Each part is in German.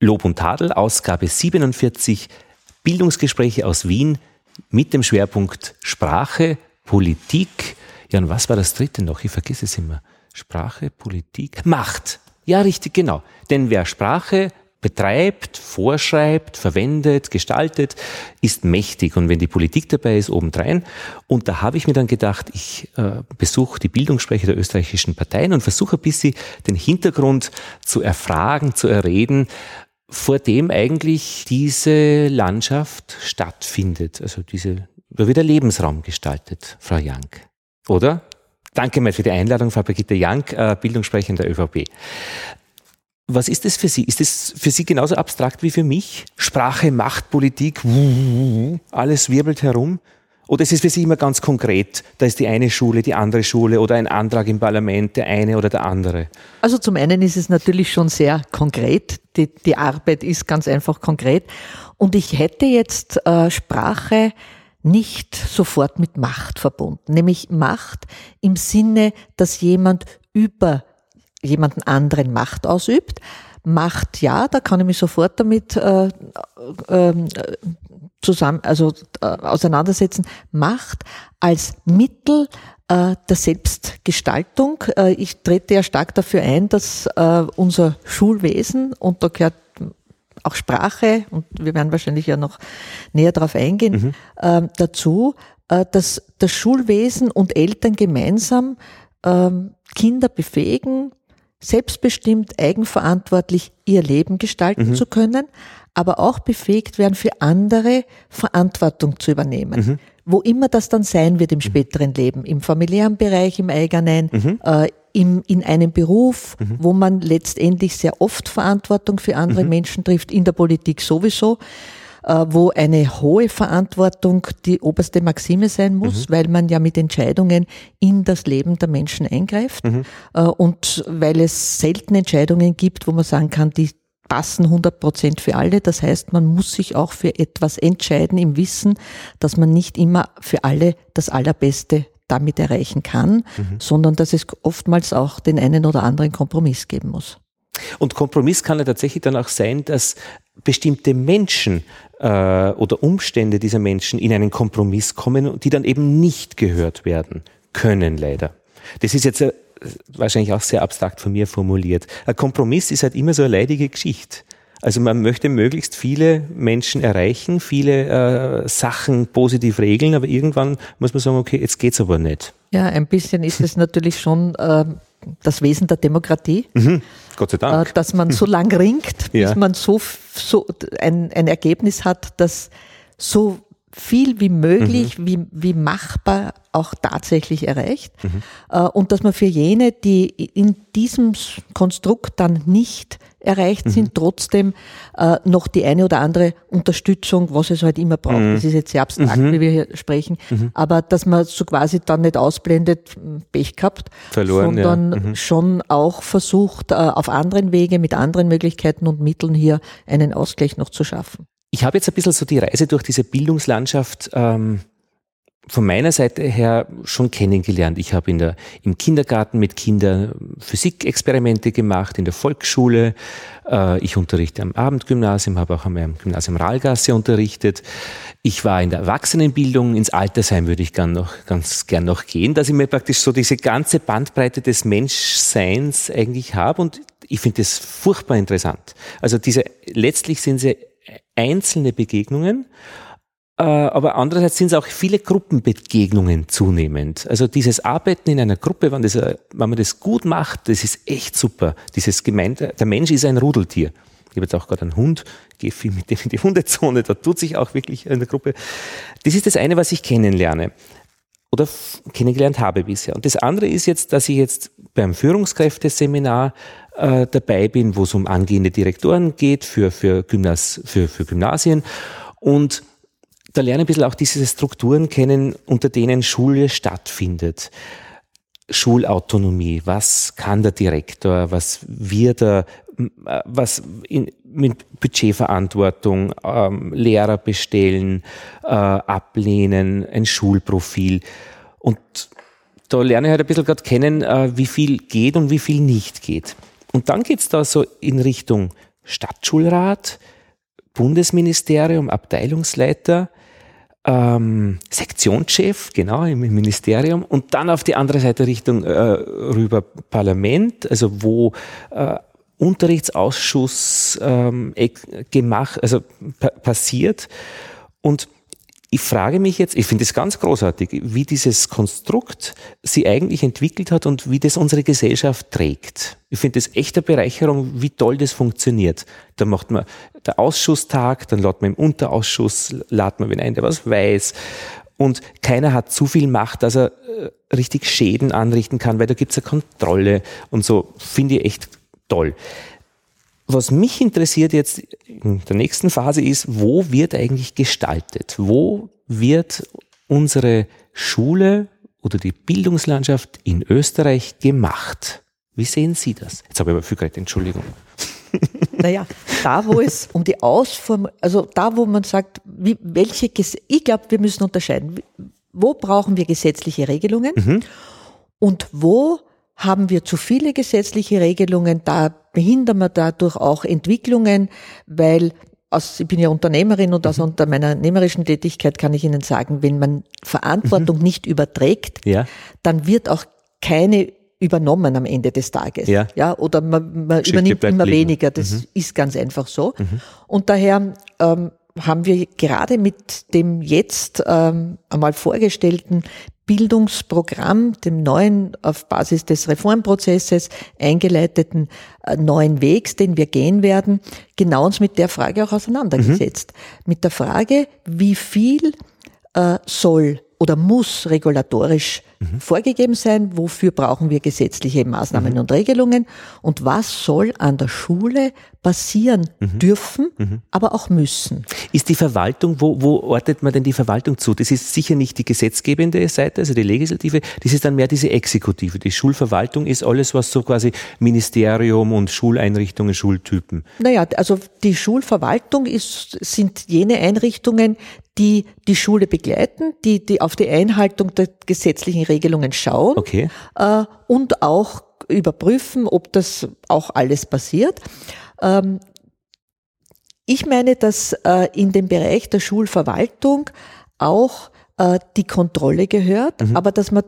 Lob und Tadel, Ausgabe 47, Bildungsgespräche aus Wien mit dem Schwerpunkt Sprache, Politik. Ja, und was war das dritte noch? Ich vergesse es immer. Sprache, Politik, Macht. Ja, richtig, genau. Denn wer Sprache betreibt, vorschreibt, verwendet, gestaltet, ist mächtig. Und wenn die Politik dabei ist, obendrein. Und da habe ich mir dann gedacht, ich äh, besuche die Bildungssprecher der österreichischen Parteien und versuche ein bisschen den Hintergrund zu erfragen, zu erreden, vor dem eigentlich diese Landschaft stattfindet. Also diese, da wird Lebensraum gestaltet, Frau Jank. Oder? Danke mal für die Einladung, Frau Brigitte Jank, äh, Bildungssprecherin der ÖVP. Was ist das für Sie? Ist das für Sie genauso abstrakt wie für mich? Sprache, Macht, Politik, alles wirbelt herum? Oder ist es für Sie immer ganz konkret? Da ist die eine Schule, die andere Schule oder ein Antrag im Parlament, der eine oder der andere? Also zum einen ist es natürlich schon sehr konkret. Die, die Arbeit ist ganz einfach konkret. Und ich hätte jetzt äh, Sprache nicht sofort mit Macht verbunden, nämlich Macht im Sinne, dass jemand über jemanden anderen Macht ausübt. Macht, ja, da kann ich mich sofort damit äh, äh, zusammen, also äh, auseinandersetzen. Macht als Mittel äh, der Selbstgestaltung. Äh, ich trete ja stark dafür ein, dass äh, unser Schulwesen, und da gehört auch Sprache, und wir werden wahrscheinlich ja noch näher darauf eingehen, mhm. äh, dazu, äh, dass das Schulwesen und Eltern gemeinsam äh, Kinder befähigen, selbstbestimmt, eigenverantwortlich ihr Leben gestalten mhm. zu können, aber auch befähigt werden, für andere Verantwortung zu übernehmen. Mhm. Wo immer das dann sein wird im mhm. späteren Leben, im familiären Bereich, im eigenen, mhm. äh, im, in einem Beruf, mhm. wo man letztendlich sehr oft Verantwortung für andere mhm. Menschen trifft, in der Politik sowieso. Äh, wo eine hohe Verantwortung die oberste Maxime sein muss, mhm. weil man ja mit Entscheidungen in das Leben der Menschen eingreift. Äh, und weil es selten Entscheidungen gibt, wo man sagen kann, die passen 100 Prozent für alle. Das heißt, man muss sich auch für etwas entscheiden im Wissen, dass man nicht immer für alle das Allerbeste damit erreichen kann, mhm. sondern dass es oftmals auch den einen oder anderen Kompromiss geben muss. Und Kompromiss kann ja tatsächlich dann auch sein, dass bestimmte Menschen äh, oder Umstände dieser Menschen in einen Kompromiss kommen, die dann eben nicht gehört werden können, leider. Das ist jetzt äh, wahrscheinlich auch sehr abstrakt von mir formuliert. Ein Kompromiss ist halt immer so eine leidige Geschichte. Also man möchte möglichst viele Menschen erreichen, viele äh, Sachen positiv regeln, aber irgendwann muss man sagen, okay, jetzt geht's aber nicht. Ja, ein bisschen ist es natürlich schon äh, das Wesen der Demokratie. Mhm. Gott sei Dank. Äh, dass man so lang ringt, bis ja. man so, so ein, ein Ergebnis hat, das so viel wie möglich, mhm. wie, wie machbar auch tatsächlich erreicht. Mhm. Äh, und dass man für jene, die in diesem Konstrukt dann nicht erreicht mhm. sind, trotzdem äh, noch die eine oder andere Unterstützung, was es halt immer braucht. Mhm. Das ist jetzt sehr abstrakt, mhm. wie wir hier sprechen, mhm. aber dass man so quasi dann nicht ausblendet, Pech gehabt, Verloren, sondern ja. schon auch versucht, äh, auf anderen Wege, mit anderen Möglichkeiten und Mitteln hier einen Ausgleich noch zu schaffen. Ich habe jetzt ein bisschen so die Reise durch diese Bildungslandschaft ähm, von meiner Seite her schon kennengelernt. Ich habe in der, im Kindergarten mit Kindern Physikexperimente gemacht, in der Volksschule. Äh, ich unterrichte am Abendgymnasium, habe auch am Gymnasium Rahlgasse unterrichtet. Ich war in der Erwachsenenbildung, ins Altersheim würde ich gern noch, ganz gern noch gehen, dass ich mir praktisch so diese ganze Bandbreite des Menschseins eigentlich habe und ich finde das furchtbar interessant. Also diese, letztlich sind sie einzelne Begegnungen, äh, aber andererseits sind es auch viele Gruppenbegegnungen zunehmend. Also dieses Arbeiten in einer Gruppe, wenn, das, wenn man das gut macht, das ist echt super. Dieses Gemeinde, der Mensch ist ein Rudeltier. Ich habe jetzt auch gerade einen Hund, gehe viel mit dem in die Hundezone, da tut sich auch wirklich in der Gruppe. Das ist das eine, was ich kennenlerne oder kennengelernt habe bisher. Und das andere ist jetzt, dass ich jetzt beim Führungskräfteseminar äh, dabei bin, wo es um angehende Direktoren geht für, für, Gymnas, für, für Gymnasien. Und da lerne ich ein bisschen auch diese Strukturen kennen, unter denen Schule stattfindet. Schulautonomie, was kann der Direktor, was wird er, was in, mit Budgetverantwortung, ähm, Lehrer bestellen, äh, ablehnen, ein Schulprofil. Und da lerne ich halt ein bisschen gerade kennen, äh, wie viel geht und wie viel nicht geht. Und dann geht's da so in Richtung Stadtschulrat, Bundesministerium, Abteilungsleiter, ähm, Sektionschef, genau, im Ministerium und dann auf die andere Seite Richtung äh, rüber Parlament, also wo äh, Unterrichtsausschuss ähm, gemacht, also passiert. Und ich frage mich jetzt, ich finde es ganz großartig, wie dieses Konstrukt sie eigentlich entwickelt hat und wie das unsere Gesellschaft trägt. Ich finde es echt eine Bereicherung, wie toll das funktioniert. Da macht man der Ausschusstag, dann lädt man im Unterausschuss, lädt man wen ein, der was weiß. Und keiner hat zu viel Macht, dass er äh, richtig Schäden anrichten kann, weil da gibt es eine Kontrolle und so. Finde ich echt toll. Was mich interessiert jetzt in der nächsten Phase ist, wo wird eigentlich gestaltet? Wo wird unsere Schule oder die Bildungslandschaft in Österreich gemacht? Wie sehen Sie das? Jetzt habe ich aber viel geredet, Entschuldigung. Naja, da wo es um die Ausform, also da wo man sagt, wie, welche, ich glaube, wir müssen unterscheiden. Wo brauchen wir gesetzliche Regelungen mhm. und wo haben wir zu viele gesetzliche Regelungen, da behindern wir dadurch auch Entwicklungen, weil aus, ich bin ja Unternehmerin und aus mhm. unter meiner unternehmerischen Tätigkeit kann ich Ihnen sagen, wenn man Verantwortung mhm. nicht überträgt, ja. dann wird auch keine übernommen am Ende des Tages. Ja. ja oder man, man übernimmt immer liegen. weniger. Das mhm. ist ganz einfach so. Mhm. Und daher ähm, haben wir gerade mit dem jetzt ähm, einmal vorgestellten Bildungsprogramm, dem neuen, auf Basis des Reformprozesses eingeleiteten äh, neuen Wegs, den wir gehen werden, genau uns mit der Frage auch auseinandergesetzt. Mhm. Mit der Frage, wie viel äh, soll oder muss regulatorisch mhm. vorgegeben sein, wofür brauchen wir gesetzliche Maßnahmen mhm. und Regelungen und was soll an der Schule passieren mhm. dürfen, mhm. aber auch müssen. Ist die Verwaltung, wo, wo ortet man denn die Verwaltung zu? Das ist sicher nicht die gesetzgebende Seite, also die Legislative, das ist dann mehr diese Exekutive. Die Schulverwaltung ist alles, was so quasi Ministerium und Schuleinrichtungen, Schultypen. Naja, also die Schulverwaltung ist, sind jene Einrichtungen, die die Schule begleiten, die, die auf die Einhaltung der gesetzlichen Regelungen schauen okay. äh, und auch überprüfen, ob das auch alles passiert. Ähm, ich meine, dass äh, in dem Bereich der Schulverwaltung auch äh, die Kontrolle gehört, mhm. aber dass man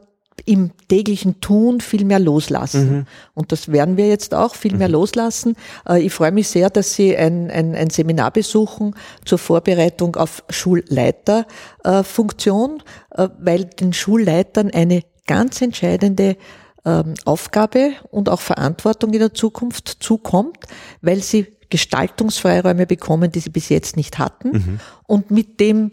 im täglichen Tun viel mehr loslassen. Mhm. Und das werden wir jetzt auch viel mehr mhm. loslassen. Äh, ich freue mich sehr, dass Sie ein, ein, ein Seminar besuchen zur Vorbereitung auf Schulleiterfunktion, äh, weil den Schulleitern eine ganz entscheidende ähm, Aufgabe und auch Verantwortung in der Zukunft zukommt, weil sie Gestaltungsfreiräume bekommen, die sie bis jetzt nicht hatten. Mhm. Und mit dem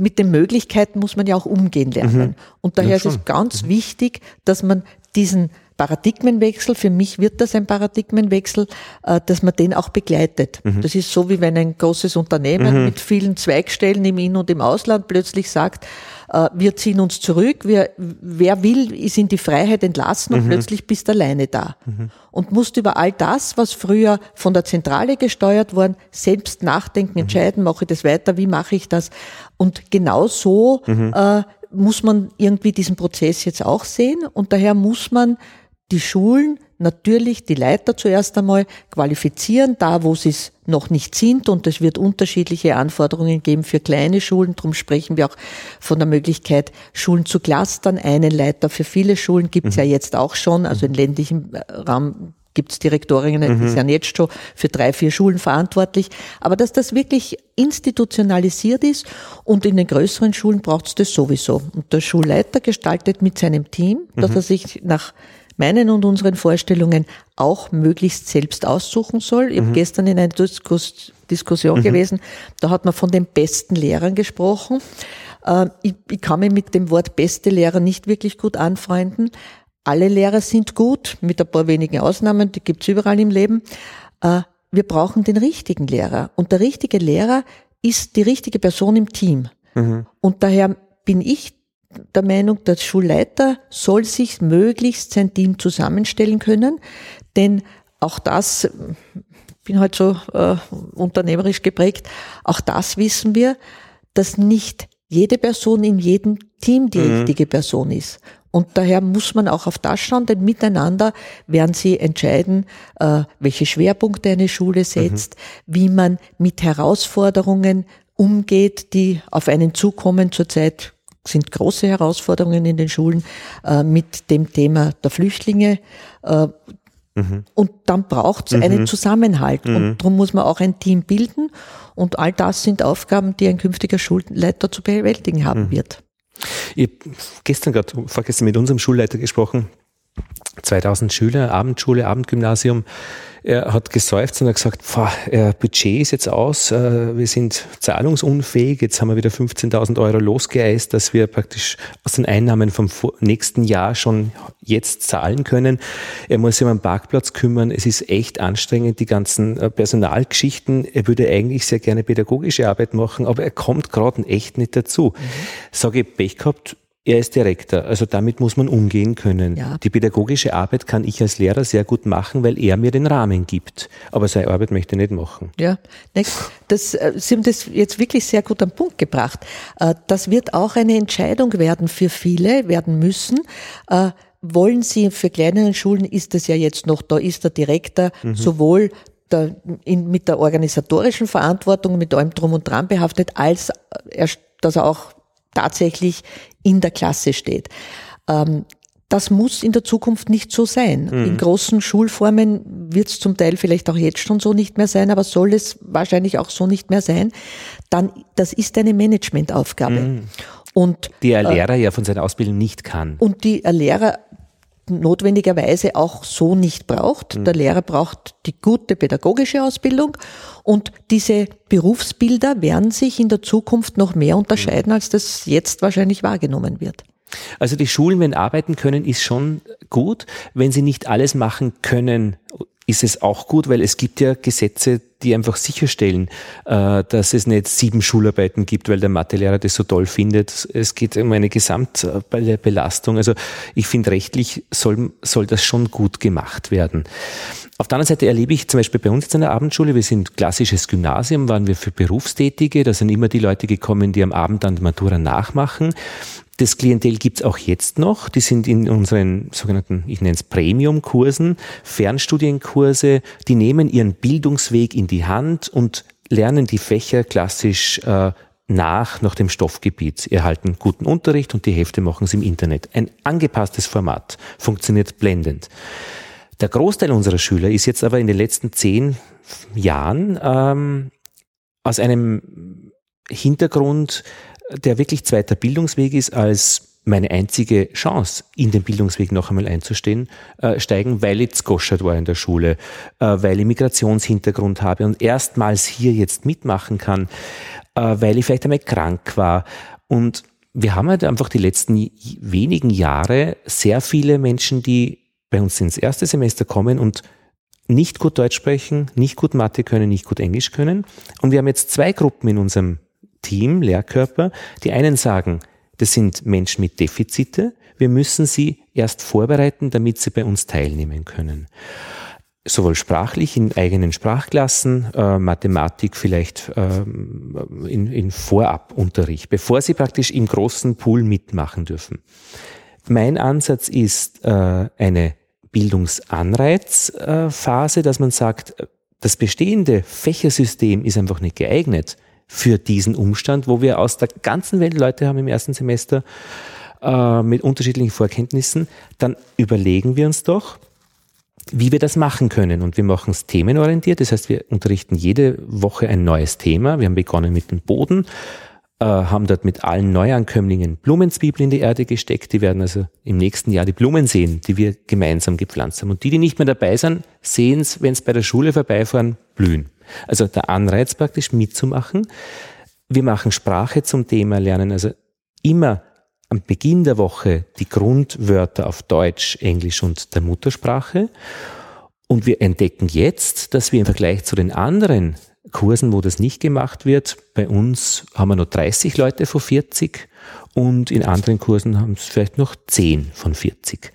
mit den Möglichkeiten muss man ja auch umgehen lernen. Mhm. Und daher ja, ist es ganz mhm. wichtig, dass man diesen Paradigmenwechsel, für mich wird das ein Paradigmenwechsel, äh, dass man den auch begleitet. Mhm. Das ist so, wie wenn ein großes Unternehmen mhm. mit vielen Zweigstellen im In- und im Ausland plötzlich sagt, äh, wir ziehen uns zurück, wir, wer will, ist in die Freiheit entlassen und mhm. plötzlich bist du alleine da. Mhm. Und musst über all das, was früher von der Zentrale gesteuert worden, selbst nachdenken, mhm. entscheiden, mache ich das weiter, wie mache ich das? Und genau so mhm. äh, muss man irgendwie diesen Prozess jetzt auch sehen und daher muss man die Schulen natürlich die Leiter zuerst einmal qualifizieren, da wo sie es noch nicht sind. Und es wird unterschiedliche Anforderungen geben für kleine Schulen. Darum sprechen wir auch von der Möglichkeit, Schulen zu clustern. Einen Leiter für viele Schulen gibt es mhm. ja jetzt auch schon. Also in ländlichem äh, Raum gibt es Direktorinnen, mhm. die sind jetzt schon für drei, vier Schulen verantwortlich. Aber dass das wirklich institutionalisiert ist und in den größeren Schulen braucht es das sowieso. Und der Schulleiter gestaltet mit seinem Team, dass mhm. er sich nach meinen und unseren Vorstellungen auch möglichst selbst aussuchen soll. Ich mhm. habe gestern in einer Diskus Diskussion mhm. gewesen, da hat man von den besten Lehrern gesprochen. Äh, ich, ich kann mich mit dem Wort beste Lehrer nicht wirklich gut anfreunden. Alle Lehrer sind gut, mit ein paar wenigen Ausnahmen, die gibt's überall im Leben. Äh, wir brauchen den richtigen Lehrer. Und der richtige Lehrer ist die richtige Person im Team. Mhm. Und daher bin ich der Meinung, der Schulleiter soll sich möglichst sein Team zusammenstellen können, denn auch das, ich bin halt so äh, unternehmerisch geprägt, auch das wissen wir, dass nicht jede Person in jedem Team die mhm. richtige Person ist. Und daher muss man auch auf das schauen, denn miteinander werden sie entscheiden, äh, welche Schwerpunkte eine Schule setzt, mhm. wie man mit Herausforderungen umgeht, die auf einen zukommen. Zurzeit sind große Herausforderungen in den Schulen äh, mit dem Thema der Flüchtlinge. Äh, mhm. Und dann braucht es mhm. einen Zusammenhalt. Mhm. Und darum muss man auch ein Team bilden. Und all das sind Aufgaben, die ein künftiger Schulleiter zu bewältigen haben mhm. wird. Ich habe gestern gerade, vorgestern mit unserem Schulleiter gesprochen, 2000 Schüler, Abendschule, Abendgymnasium. Er hat gesäuft und hat gesagt, pah, Budget ist jetzt aus, äh, wir sind zahlungsunfähig, jetzt haben wir wieder 15.000 Euro losgeeist, dass wir praktisch aus den Einnahmen vom nächsten Jahr schon jetzt zahlen können. Er muss sich um einen Parkplatz kümmern, es ist echt anstrengend, die ganzen äh, Personalgeschichten. Er würde eigentlich sehr gerne pädagogische Arbeit machen, aber er kommt gerade echt nicht dazu. Mhm. Sage ich, Pech gehabt, er ist Direktor, also damit muss man umgehen können. Ja. Die pädagogische Arbeit kann ich als Lehrer sehr gut machen, weil er mir den Rahmen gibt. Aber seine Arbeit möchte ich nicht machen. Ja, das, äh, Sie haben das jetzt wirklich sehr gut am Punkt gebracht. Äh, das wird auch eine Entscheidung werden für viele, werden müssen. Äh, wollen Sie für kleinere Schulen ist es ja jetzt noch, da ist der Direktor mhm. sowohl der, in, mit der organisatorischen Verantwortung, mit allem drum und dran behaftet, als er, dass er auch tatsächlich in der Klasse steht. Ähm, das muss in der Zukunft nicht so sein. Mhm. In großen Schulformen wird es zum Teil vielleicht auch jetzt schon so nicht mehr sein, aber soll es wahrscheinlich auch so nicht mehr sein. Dann, das ist eine Managementaufgabe. Mhm. Und, die ein äh, Lehrer äh, ja von seiner Ausbildung nicht kann. Und die ein Lehrer notwendigerweise auch so nicht braucht. Mhm. Der Lehrer braucht die gute pädagogische Ausbildung und diese Berufsbilder werden sich in der Zukunft noch mehr unterscheiden, als das jetzt wahrscheinlich wahrgenommen wird. Also die Schulen, wenn arbeiten können, ist schon gut. Wenn sie nicht alles machen können, ist es auch gut, weil es gibt ja Gesetze, die einfach sicherstellen, äh, dass es nicht sieben Schularbeiten gibt, weil der Mathelehrer das so toll findet. Es geht um eine Gesamtbelastung. Also ich finde, rechtlich soll, soll das schon gut gemacht werden. Auf der anderen Seite erlebe ich zum Beispiel bei uns jetzt an der Abendschule, wir sind klassisches Gymnasium, waren wir für Berufstätige, da sind immer die Leute gekommen, die am Abend dann die Matura nachmachen. Das Klientel gibt's auch jetzt noch. Die sind in unseren sogenannten, ich nenne es Premium-Kursen, Fernstudienkurse. Die nehmen ihren Bildungsweg in die Hand und lernen die Fächer klassisch äh, nach, nach dem Stoffgebiet. Erhalten guten Unterricht und die Hefte machen sie im Internet. Ein angepasstes Format, funktioniert blendend. Der Großteil unserer Schüler ist jetzt aber in den letzten zehn Jahren ähm, aus einem Hintergrund der wirklich zweiter Bildungsweg ist als meine einzige Chance, in den Bildungsweg noch einmal einzustehen, äh, steigen, weil ich goschert war in der Schule, äh, weil ich Migrationshintergrund habe und erstmals hier jetzt mitmachen kann, äh, weil ich vielleicht einmal krank war. Und wir haben halt einfach die letzten wenigen Jahre sehr viele Menschen, die bei uns ins erste Semester kommen und nicht gut Deutsch sprechen, nicht gut Mathe können, nicht gut Englisch können. Und wir haben jetzt zwei Gruppen in unserem Team, Lehrkörper. Die einen sagen, das sind Menschen mit Defizite. Wir müssen sie erst vorbereiten, damit sie bei uns teilnehmen können. Sowohl sprachlich in eigenen Sprachklassen, äh, Mathematik vielleicht äh, in, in Vorabunterricht, bevor sie praktisch im großen Pool mitmachen dürfen. Mein Ansatz ist äh, eine Bildungsanreizphase, dass man sagt, das bestehende Fächersystem ist einfach nicht geeignet für diesen Umstand, wo wir aus der ganzen Welt Leute haben im ersten Semester äh, mit unterschiedlichen Vorkenntnissen, dann überlegen wir uns doch, wie wir das machen können. Und wir machen es themenorientiert. Das heißt, wir unterrichten jede Woche ein neues Thema. Wir haben begonnen mit dem Boden, äh, haben dort mit allen Neuankömmlingen Blumenzwiebeln in die Erde gesteckt. Die werden also im nächsten Jahr die Blumen sehen, die wir gemeinsam gepflanzt haben. Und die, die nicht mehr dabei sind, sehen es, wenn es bei der Schule vorbeifahren, blühen. Also der Anreiz praktisch mitzumachen. Wir machen Sprache zum Thema Lernen, also immer am Beginn der Woche die Grundwörter auf Deutsch, Englisch und der Muttersprache. Und wir entdecken jetzt, dass wir im Vergleich zu den anderen Kursen, wo das nicht gemacht wird, bei uns haben wir nur 30 Leute von 40 und in anderen Kursen haben es vielleicht noch 10 von 40.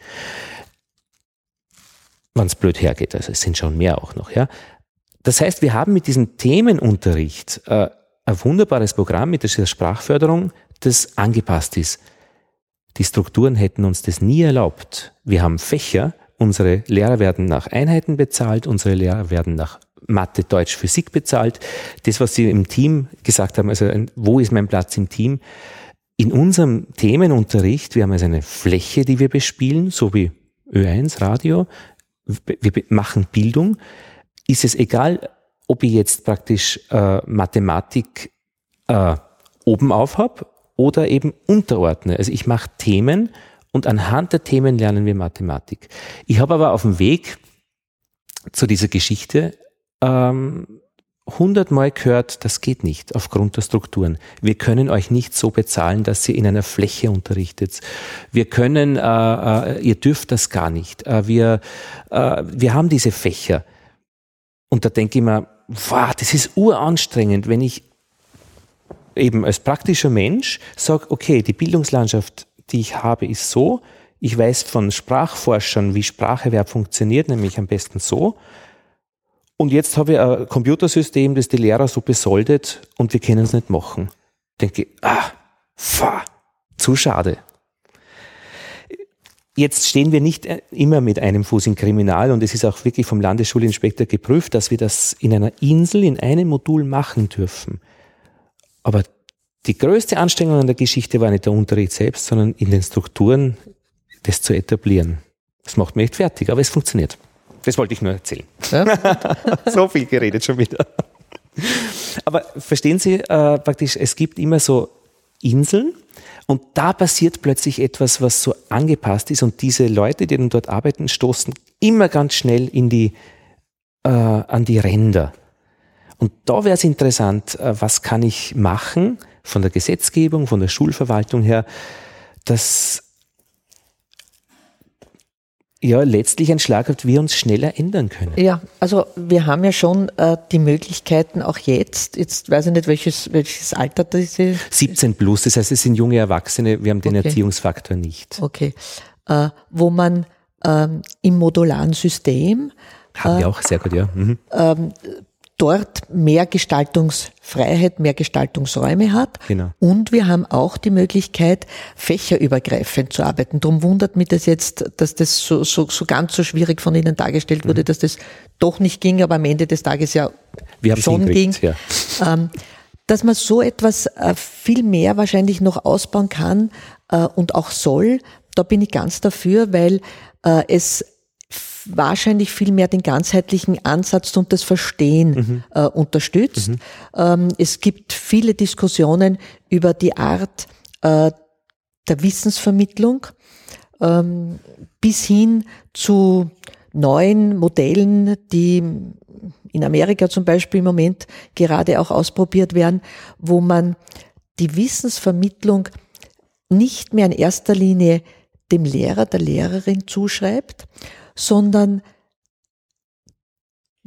Wenn es blöd hergeht, also es sind schon mehr auch noch, ja. Das heißt, wir haben mit diesem Themenunterricht äh, ein wunderbares Programm mit der Sprachförderung, das angepasst ist. Die Strukturen hätten uns das nie erlaubt. Wir haben Fächer, unsere Lehrer werden nach Einheiten bezahlt, unsere Lehrer werden nach Mathe, Deutsch, Physik bezahlt. Das, was Sie im Team gesagt haben, also wo ist mein Platz im Team? In unserem Themenunterricht, wir haben also eine Fläche, die wir bespielen, so wie Ö1 Radio, wir machen Bildung, ist es egal, ob ich jetzt praktisch äh, Mathematik äh, oben auf habe oder eben unterordne. Also ich mache Themen und anhand der Themen lernen wir Mathematik. Ich habe aber auf dem Weg zu dieser Geschichte ähm, hundertmal gehört, das geht nicht aufgrund der Strukturen. Wir können euch nicht so bezahlen, dass ihr in einer Fläche unterrichtet. Wir können, äh, äh, ihr dürft das gar nicht. Äh, wir, äh, wir haben diese Fächer. Und da denke ich mir, wow, das ist uranstrengend, wenn ich eben als praktischer Mensch sage, okay, die Bildungslandschaft, die ich habe, ist so. Ich weiß von Sprachforschern, wie Spracherwerb funktioniert, nämlich am besten so. Und jetzt habe ich ein Computersystem, das die Lehrer so besoldet und wir können es nicht machen. Denke, ah, fa, zu schade. Jetzt stehen wir nicht immer mit einem Fuß im Kriminal und es ist auch wirklich vom Landesschulinspektor geprüft, dass wir das in einer Insel, in einem Modul machen dürfen. Aber die größte Anstrengung an der Geschichte war nicht der Unterricht selbst, sondern in den Strukturen das zu etablieren. Das macht mich echt fertig, aber es funktioniert. Das wollte ich nur erzählen. Ja? so viel geredet schon wieder. Aber verstehen Sie äh, praktisch, es gibt immer so Inseln und da passiert plötzlich etwas, was so angepasst ist und diese Leute, die dann dort arbeiten, stoßen immer ganz schnell in die, äh, an die Ränder. Und da wäre es interessant, äh, was kann ich machen von der Gesetzgebung, von der Schulverwaltung her, dass ja letztlich ein Schlag hat, wir uns schneller ändern können. Ja, also wir haben ja schon äh, die Möglichkeiten auch jetzt, jetzt weiß ich nicht, welches, welches Alter das ist. 17 plus, das heißt, es sind junge Erwachsene, wir haben den okay. Erziehungsfaktor nicht. Okay, äh, wo man ähm, im modularen System haben wir äh, auch, sehr gut, ja. Mhm. Ähm, dort mehr Gestaltungsfreiheit, mehr Gestaltungsräume hat. Genau. Und wir haben auch die Möglichkeit, fächerübergreifend zu arbeiten. Darum wundert mich das jetzt, dass das so, so, so ganz so schwierig von Ihnen dargestellt wurde, mhm. dass das doch nicht ging, aber am Ende des Tages ja wir schon ging. Ja. Ähm, dass man so etwas äh, viel mehr wahrscheinlich noch ausbauen kann äh, und auch soll, da bin ich ganz dafür, weil äh, es wahrscheinlich viel mehr den ganzheitlichen Ansatz und das Verstehen mhm. äh, unterstützt. Mhm. Ähm, es gibt viele Diskussionen über die Art äh, der Wissensvermittlung ähm, bis hin zu neuen Modellen, die in Amerika zum Beispiel im Moment gerade auch ausprobiert werden, wo man die Wissensvermittlung nicht mehr in erster Linie dem Lehrer, der Lehrerin zuschreibt, sondern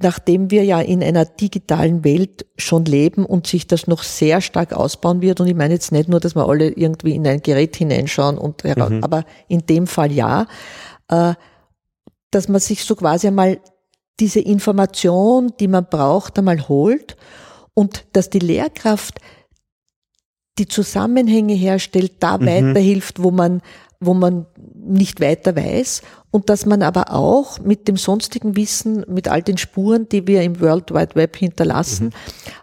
nachdem wir ja in einer digitalen Welt schon leben und sich das noch sehr stark ausbauen wird, und ich meine jetzt nicht nur, dass wir alle irgendwie in ein Gerät hineinschauen, und, mhm. aber in dem Fall ja, äh, dass man sich so quasi einmal diese Information, die man braucht, einmal holt und dass die Lehrkraft die Zusammenhänge herstellt, da mhm. weiterhilft, wo man wo man nicht weiter weiß und dass man aber auch mit dem sonstigen Wissen, mit all den Spuren, die wir im World Wide Web hinterlassen, mhm.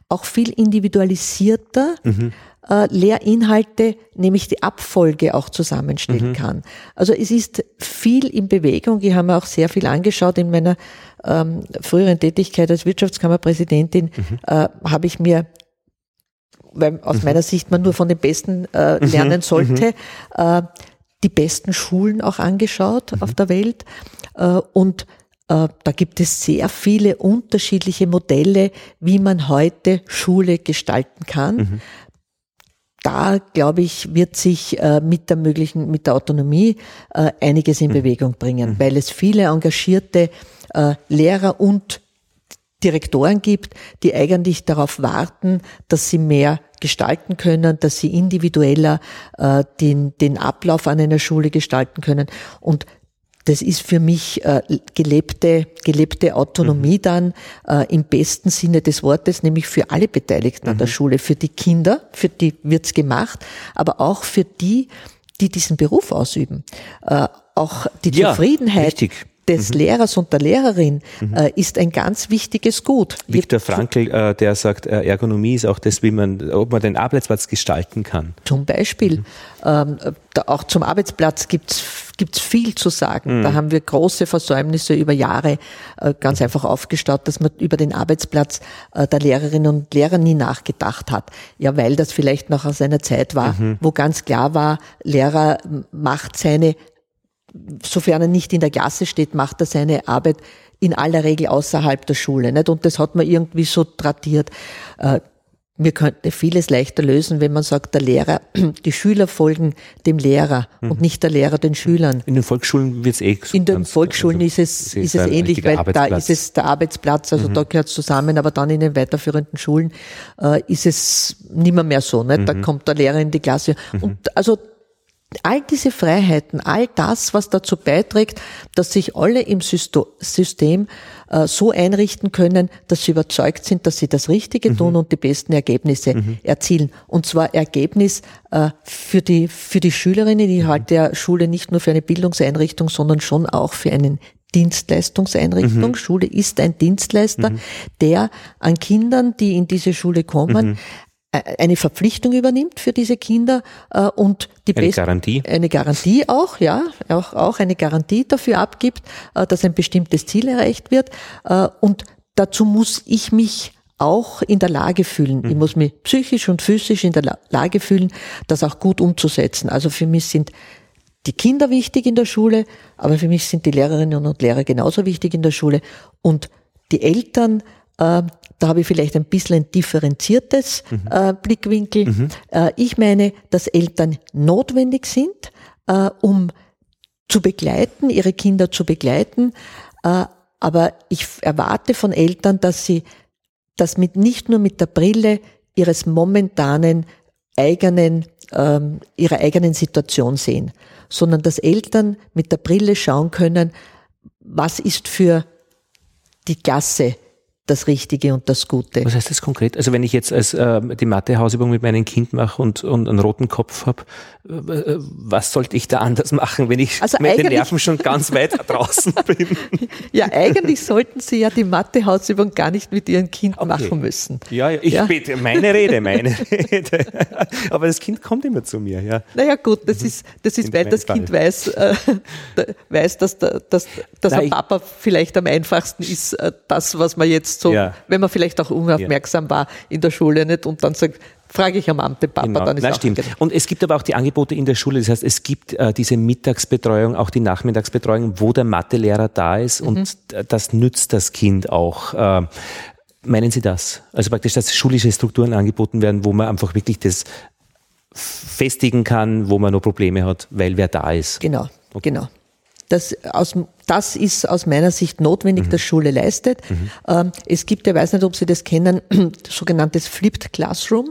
auch viel individualisierter mhm. äh, Lehrinhalte, nämlich die Abfolge auch zusammenstellen mhm. kann. Also es ist viel in Bewegung. Ich habe mir auch sehr viel angeschaut in meiner ähm, früheren Tätigkeit als Wirtschaftskammerpräsidentin, mhm. äh, habe ich mir weil aus mhm. meiner Sicht man nur von den Besten äh, mhm. lernen sollte, äh, die besten Schulen auch angeschaut mhm. auf der Welt äh, und äh, da gibt es sehr viele unterschiedliche Modelle, wie man heute Schule gestalten kann. Mhm. Da, glaube ich, wird sich äh, mit der möglichen, mit der Autonomie einiges in mhm. Bewegung bringen, mhm. weil es viele engagierte Lehrer und Direktoren gibt, die eigentlich darauf warten, dass sie mehr gestalten können, dass sie individueller äh, den, den Ablauf an einer Schule gestalten können. Und das ist für mich äh, gelebte, gelebte Autonomie mhm. dann äh, im besten Sinne des Wortes, nämlich für alle Beteiligten mhm. an der mhm. Schule, für die Kinder, für die wird's gemacht, aber auch für die, die diesen Beruf ausüben, äh, auch die Ja, Zufriedenheit richtig. Des Lehrers und der Lehrerin äh, ist ein ganz wichtiges Gut. Viktor Frankl, äh, der sagt, äh, Ergonomie ist auch das, wie man, ob man den Arbeitsplatz gestalten kann. Zum Beispiel, ähm, da auch zum Arbeitsplatz gibt's gibt's viel zu sagen. Da haben wir große Versäumnisse über Jahre äh, ganz einfach aufgestaut, dass man über den Arbeitsplatz äh, der Lehrerinnen und Lehrer nie nachgedacht hat. Ja, weil das vielleicht noch aus einer Zeit war, wo ganz klar war, Lehrer macht seine sofern er nicht in der Klasse steht, macht er seine Arbeit in aller Regel außerhalb der Schule. Nicht? Und das hat man irgendwie so tradiert. Äh, Wir könnten vieles leichter lösen, wenn man sagt, der Lehrer, die Schüler folgen dem Lehrer und nicht der Lehrer den Schülern. In den Volksschulen wird es eh so In den Volksschulen also, ist es, ist es ähnlich, weil da ist es der Arbeitsplatz, also da gehört es zusammen, aber dann in den weiterführenden Schulen äh, ist es nimmer mehr so. Nicht? Da kommt der Lehrer in die Klasse. Und also all diese Freiheiten, all das, was dazu beiträgt, dass sich alle im System äh, so einrichten können, dass sie überzeugt sind, dass sie das Richtige tun und die besten Ergebnisse erzielen. Und zwar Ergebnis äh, für die, für die Schülerinnen. Ich halte ja Schule nicht nur für eine Bildungseinrichtung, sondern schon auch für einen Dienstleistungseinrichtung. Schule ist ein Dienstleister, der an Kindern, die in diese Schule kommen, äh, eine Verpflichtung übernimmt für diese Kinder äh, und die Eine best- Garantie. eine Garantie auch, ja, auch, auch eine Garantie dafür abgibt, äh, dass ein bestimmtes Ziel erreicht wird. Äh, und dazu muss ich mich auch in der Lage fühlen. Ich muss mich psychisch und physisch in der La- Lage fühlen, das auch gut umzusetzen. Also für mich sind die Kinder wichtig in der Schule, aber für mich sind die Lehrerinnen und Lehrer genauso wichtig in der Schule. Und die Eltern, äh, da habe ich vielleicht ein bisschen ein differenziertes äh, Blickwinkel. Äh, ich meine, dass Eltern notwendig sind, äh, um zu begleiten, ihre Kinder zu begleiten. Äh, aber ich erwarte von Eltern, dass sie das mit nicht nur mit der Brille ihres momentanen eigenen, ähm, ihrer eigenen Situation sehen, sondern dass Eltern mit der Brille schauen können, was ist für die Klasse das Richtige und das Gute. Was heißt das konkret? Also wenn ich jetzt als äh, die Mathe-Hausübung mit meinem Kind mache und, und einen roten Kopf habe, äh, was sollte ich da anders machen, wenn ich Also mit den Nerven schon ganz weit draußen bin? Ja, eigentlich sollten Sie ja die Mathehausübung gar nicht mit Ihrem Kind machen müssen. Ja, ja, ich Ja. bitte, meine Rede, meine Rede. Aber das Kind kommt immer zu mir, ja. Naja gut, das ist, das ist In weil das Fall. Kind weiß, äh, weiß dass, dass, dass Nein, ein Papa vielleicht am einfachsten ist, äh, das, was man jetzt so, Ja. wenn man vielleicht auch unaufmerksam war in der Schule nicht und dann sagt, frage ich am Abend den Papa, Genau. dann ist Nein, auch stimmt. genau. Und es gibt aber auch die Angebote in der Schule. Das heißt, es gibt äh, diese Mittagsbetreuung, auch die Nachmittagsbetreuung, wo der Mathelehrer da ist Mhm. und das nützt das Kind auch. Äh, meinen Sie das? Also praktisch, dass schulische Strukturen angeboten werden, wo man einfach wirklich das festigen kann, wo man noch Probleme hat, weil wer da ist. Genau, genau. Das, aus, das ist aus meiner Sicht notwendig, dass Schule leistet. Ähm, es gibt, ich weiß nicht, ob Sie das kennen, sogenanntes Flipped Classroom,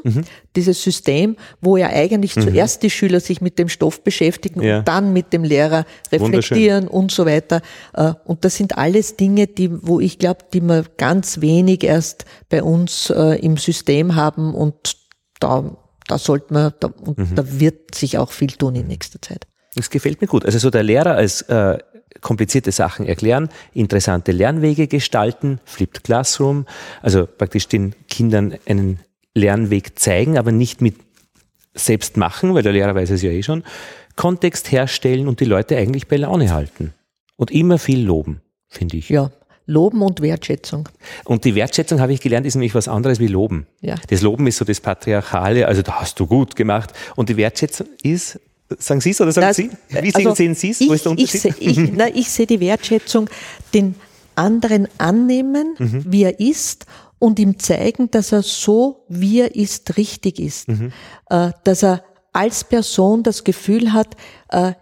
dieses System, wo ja eigentlich zuerst die Schüler sich mit dem Stoff beschäftigen Ja. und dann mit dem Lehrer reflektieren und so weiter. Äh, und das sind alles Dinge, die, wo ich glaube, die wir ganz wenig erst bei uns äh, im System haben und da, da sollte man, da, und da wird sich auch viel tun in nächster Zeit. Das gefällt mir gut. Also so der Lehrer als äh, komplizierte Sachen erklären, interessante Lernwege gestalten, Flipped Classroom, also praktisch den Kindern einen Lernweg zeigen, aber nicht mit selbst machen, weil der Lehrer weiß es ja eh schon, Kontext herstellen und die Leute eigentlich bei Laune halten. Und immer viel loben, finde ich. Ja, Loben und Wertschätzung. Und die Wertschätzung, habe ich gelernt, ist nämlich was anderes wie Loben. Ja. Das Loben ist so das Patriarchale, also da hast du gut gemacht. Und die Wertschätzung ist, sagen Sie es oder sagen Das- Sie? Wie also sehen Sie es? Ich, Wo ist der ich, Unterschied? ich, na, ich sehe die Wertschätzung, den anderen annehmen, Mhm. wie er ist und ihm zeigen, dass er so, wie er ist, richtig ist. Mhm. Äh, dass er als Person das Gefühl hat, äh,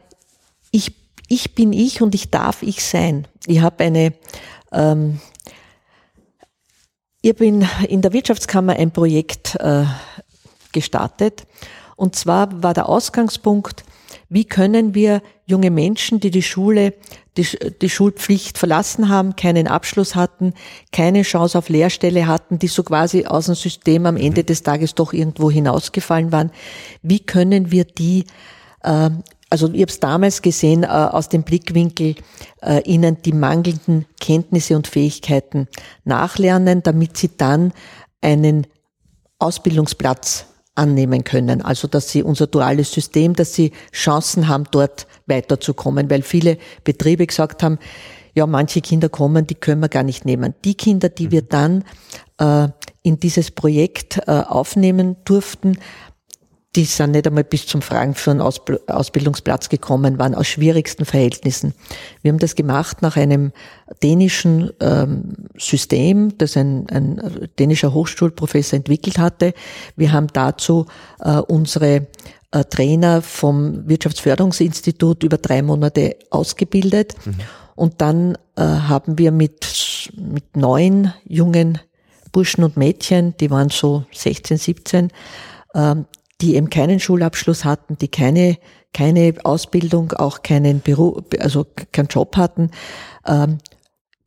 ich, ich bin ich und ich darf ich sein. Ich habe eine, ähm, ich bin in der Wirtschaftskammer ein Projekt äh, gestartet. Und zwar war der Ausgangspunkt, wie können wir junge Menschen, die die Schule, die, die Schulpflicht verlassen haben, keinen Abschluss hatten, keine Chance auf Lehrstelle hatten, die so quasi aus dem System am Ende des Tages doch irgendwo hinausgefallen waren, wie können wir die äh, also ich habe es damals gesehen äh, aus dem Blickwinkel, äh, ihnen die mangelnden Kenntnisse und Fähigkeiten nachlernen, damit sie dann einen Ausbildungsplatz annehmen können. Also dass sie unser duales System, dass sie Chancen haben, dort weiterzukommen, weil viele Betriebe gesagt haben, ja, manche Kinder kommen, die können wir gar nicht nehmen. Die Kinder, die wir dann äh, in dieses Projekt äh, aufnehmen durften, die sind nicht einmal bis zum Fragen für einen Ausbildungsplatz gekommen, waren aus schwierigsten Verhältnissen. Wir haben das gemacht nach einem dänischen ähm, System, das ein, ein dänischer Hochschulprofessor entwickelt hatte. Wir haben dazu äh, unsere äh, Trainer vom Wirtschaftsförderungsinstitut über drei Monate ausgebildet. Mhm. Und dann äh, haben wir mit, mit neun jungen Burschen und Mädchen, die waren so 16, 17, ähm, die eben keinen Schulabschluss hatten, die keine, keine Ausbildung, auch keinen Beruf, also keinen Job hatten, ähm,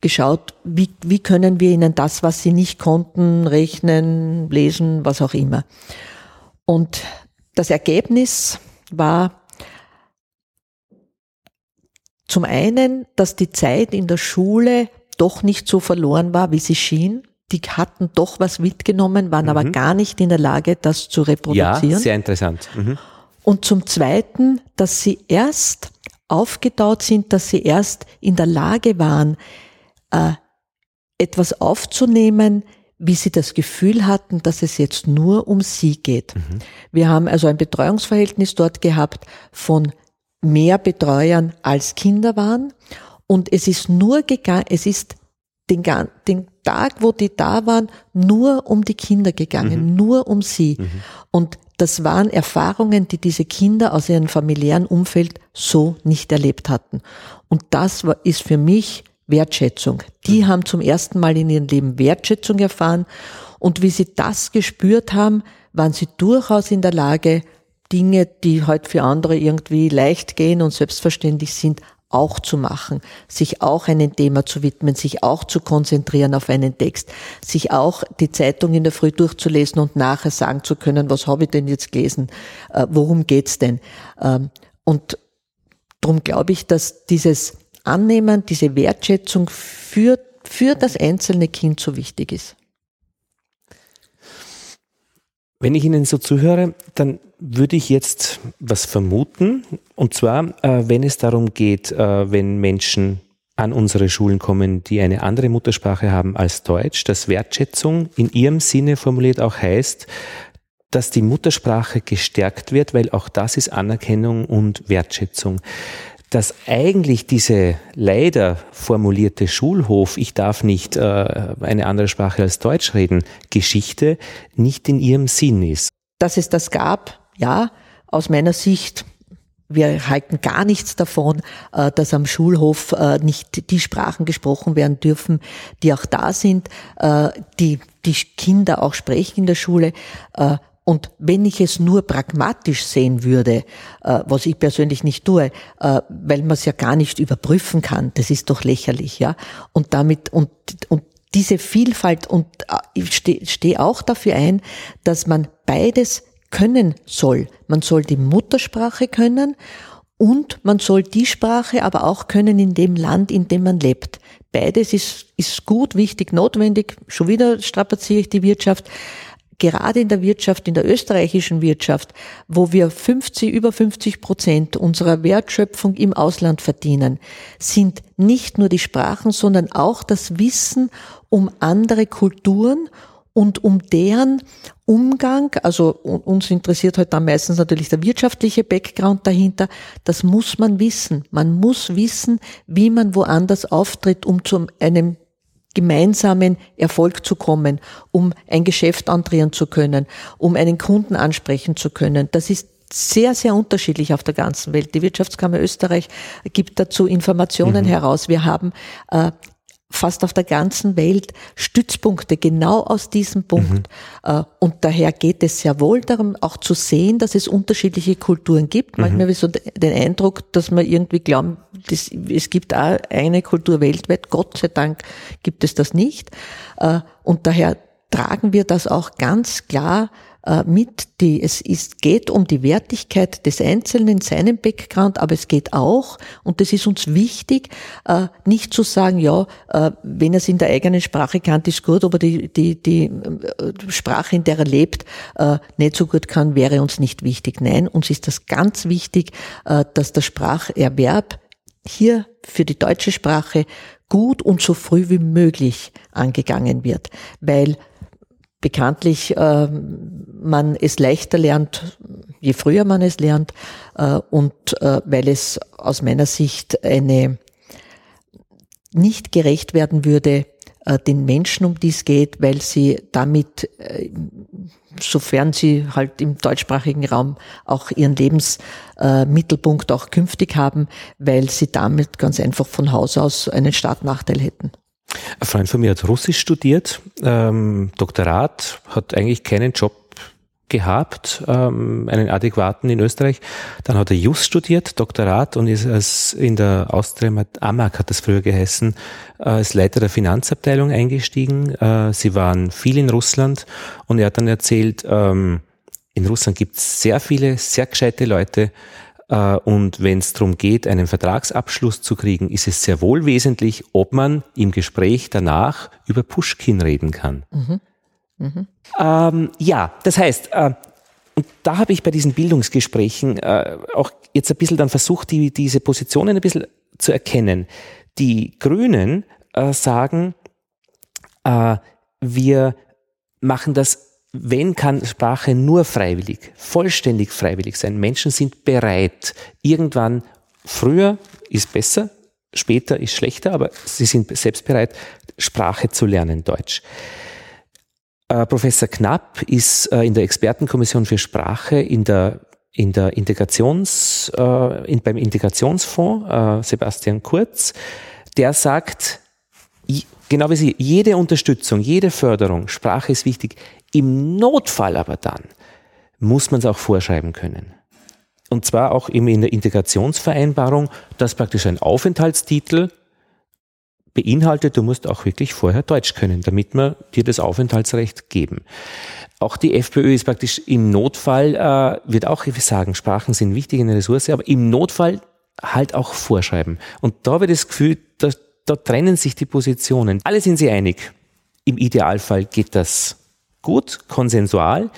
geschaut, wie, wie können wir ihnen das, was sie nicht konnten, rechnen, lesen, was auch immer. Und das Ergebnis war zum einen, dass die Zeit in der Schule doch nicht so verloren war, wie sie schien die hatten doch was mitgenommen, waren mhm. aber gar nicht in der Lage, das zu reproduzieren. Ja, sehr interessant. Mhm. Und zum Zweiten, dass sie erst aufgetaut sind, dass sie erst in der Lage waren, äh, etwas aufzunehmen, wie sie das Gefühl hatten, dass es jetzt nur um sie geht. Mhm. Wir haben also ein Betreuungsverhältnis dort gehabt von mehr Betreuern als Kinder waren. Und es ist nur gegangen, es ist den, den Tag, wo die da waren, nur um die Kinder gegangen, mhm. nur um sie. Mhm. Und das waren Erfahrungen, die diese Kinder aus ihrem familiären Umfeld so nicht erlebt hatten. Und das war, ist für mich Wertschätzung. Die mhm. haben zum ersten Mal in ihrem Leben Wertschätzung erfahren. Und wie sie das gespürt haben, waren sie durchaus in der Lage, Dinge, die heute für andere irgendwie leicht gehen und selbstverständlich sind, auch zu machen, sich auch einem Thema zu widmen, sich auch zu konzentrieren auf einen Text, sich auch die Zeitung in der Früh durchzulesen und nachher sagen zu können, was habe ich denn jetzt gelesen, äh, worum geht's denn? Ähm, und darum glaube ich, dass dieses Annehmen, diese Wertschätzung für, für das einzelne Kind so wichtig ist. Wenn ich Ihnen so zuhöre, dann würde ich jetzt was vermuten. Und zwar, äh, wenn es darum geht, äh, wenn Menschen an unsere Schulen kommen, die eine andere Muttersprache haben als Deutsch, dass Wertschätzung in ihrem Sinne formuliert auch heißt, dass die Muttersprache gestärkt wird, weil auch das ist Anerkennung und Wertschätzung dass eigentlich diese leider formulierte Schulhof, ich darf nicht äh, eine andere Sprache als Deutsch reden, Geschichte nicht in ihrem Sinn ist. Dass es das gab, ja, aus meiner Sicht wir halten gar nichts davon, äh, dass am Schulhof äh, nicht die Sprachen gesprochen werden dürfen, die auch da sind, äh, die die Kinder auch sprechen in der Schule. Und wenn ich es nur pragmatisch sehen würde, äh, was ich persönlich nicht tue, äh, weil man es ja gar nicht überprüfen kann, das ist doch lächerlich, ja. Und damit, und, und diese Vielfalt, und äh, ich stehe steh auch dafür ein, dass man beides können soll. Man soll die Muttersprache können und man soll die Sprache aber auch können in dem Land, in dem man lebt. Beides ist, ist gut, wichtig, notwendig. Schon wieder strapaziere ich die Wirtschaft gerade in der Wirtschaft, in der österreichischen Wirtschaft, wo wir 50, über 50 Prozent unserer Wertschöpfung im Ausland verdienen, sind nicht nur die Sprachen, sondern auch das Wissen um andere Kulturen und um deren Umgang, also uns interessiert heute halt am meistens natürlich der wirtschaftliche Background dahinter, das muss man wissen. Man muss wissen, wie man woanders auftritt, um zu einem gemeinsamen Erfolg zu kommen, um ein Geschäft antreten zu können, um einen Kunden ansprechen zu können. Das ist sehr, sehr unterschiedlich auf der ganzen Welt. Die Wirtschaftskammer Österreich gibt dazu Informationen mhm. heraus. Wir haben äh, fast auf der ganzen Welt Stützpunkte genau aus diesem Punkt. Mhm. Und daher geht es sehr wohl darum, auch zu sehen, dass es unterschiedliche Kulturen gibt. Mhm. Manchmal habe ich so den Eindruck, dass man irgendwie glauben, das, es gibt auch eine Kultur weltweit. Gott sei Dank gibt es das nicht. Äh, und daher tragen wir das auch ganz klar äh, mit, die, es ist, geht um die Wertigkeit des Einzelnen, seinem Background, aber es geht auch, und das ist uns wichtig, äh, nicht zu sagen, ja, äh, wenn er es in der eigenen Sprache kann, ist gut, aber die, die, die Sprache, in der er lebt, nicht so gut kann, wäre uns nicht wichtig. Nein, uns ist das ganz wichtig, dass der Spracherwerb hier für die deutsche Sprache gut und so früh wie möglich angegangen wird, weil bekanntlich äh, man es leichter lernt, je früher man es lernt äh, und äh, weil es aus meiner Sicht eine nicht gerecht werden würde äh, den Menschen, um die es geht, weil sie damit, äh, sofern sie halt im deutschsprachigen Raum auch ihren Lebensmittelpunkt auch künftig haben, weil sie damit ganz einfach von Haus aus einen Startnachteil hätten. Ein Freund von mir hat Russisch studiert, ähm, Doktorat, hat eigentlich keinen Job gehabt, ähm, einen adäquaten in Österreich. Dann hat er Just studiert, Doktorat und ist als in der Austria, AMAG hat das früher geheißen, äh, als Leiter der Finanzabteilung eingestiegen. Äh, sie waren viel in Russland und er hat dann erzählt, ähm, in Russland gibt es sehr viele, sehr gescheite Leute, und wenn es darum geht, einen Vertragsabschluss zu kriegen, ist es sehr wohl wesentlich, ob man im Gespräch danach über Pushkin reden kann. Mhm. Mhm. Ähm, ja, das heißt, äh, und da habe ich bei diesen Bildungsgesprächen äh, auch jetzt ein bisschen dann versucht, die, diese Positionen ein bisschen zu erkennen. Die Grünen äh, sagen, äh, wir machen das wenn kann Sprache nur freiwillig, vollständig freiwillig sein. Menschen sind bereit. Irgendwann früher ist besser, später ist schlechter, aber sie sind selbst bereit, Sprache zu lernen, Deutsch. Äh, Professor Knapp ist äh, in der Expertenkommission für Sprache in der in der Integrations, äh, in, beim Integrationsfonds, äh, Sebastian Kurz, der sagt, genau wie Sie, jede Unterstützung, jede Förderung, Sprache ist wichtig. Im Notfall aber dann muss man es auch vorschreiben können. Und zwar auch eben in der Integrationsvereinbarung, dass praktisch ein Aufenthaltstitel beinhaltet, du musst auch wirklich vorher Deutsch können, damit wir dir das Aufenthaltsrecht geben. Auch die FPÖ ist praktisch im Notfall, äh, wird auch sagen, Sprachen sind wichtig in der Ressource, aber im Notfall halt auch vorschreiben. Und da habe ich das Gefühl, da, da trennen sich die Positionen. Alle sind sie einig. Im Idealfall geht das gut, konsensual.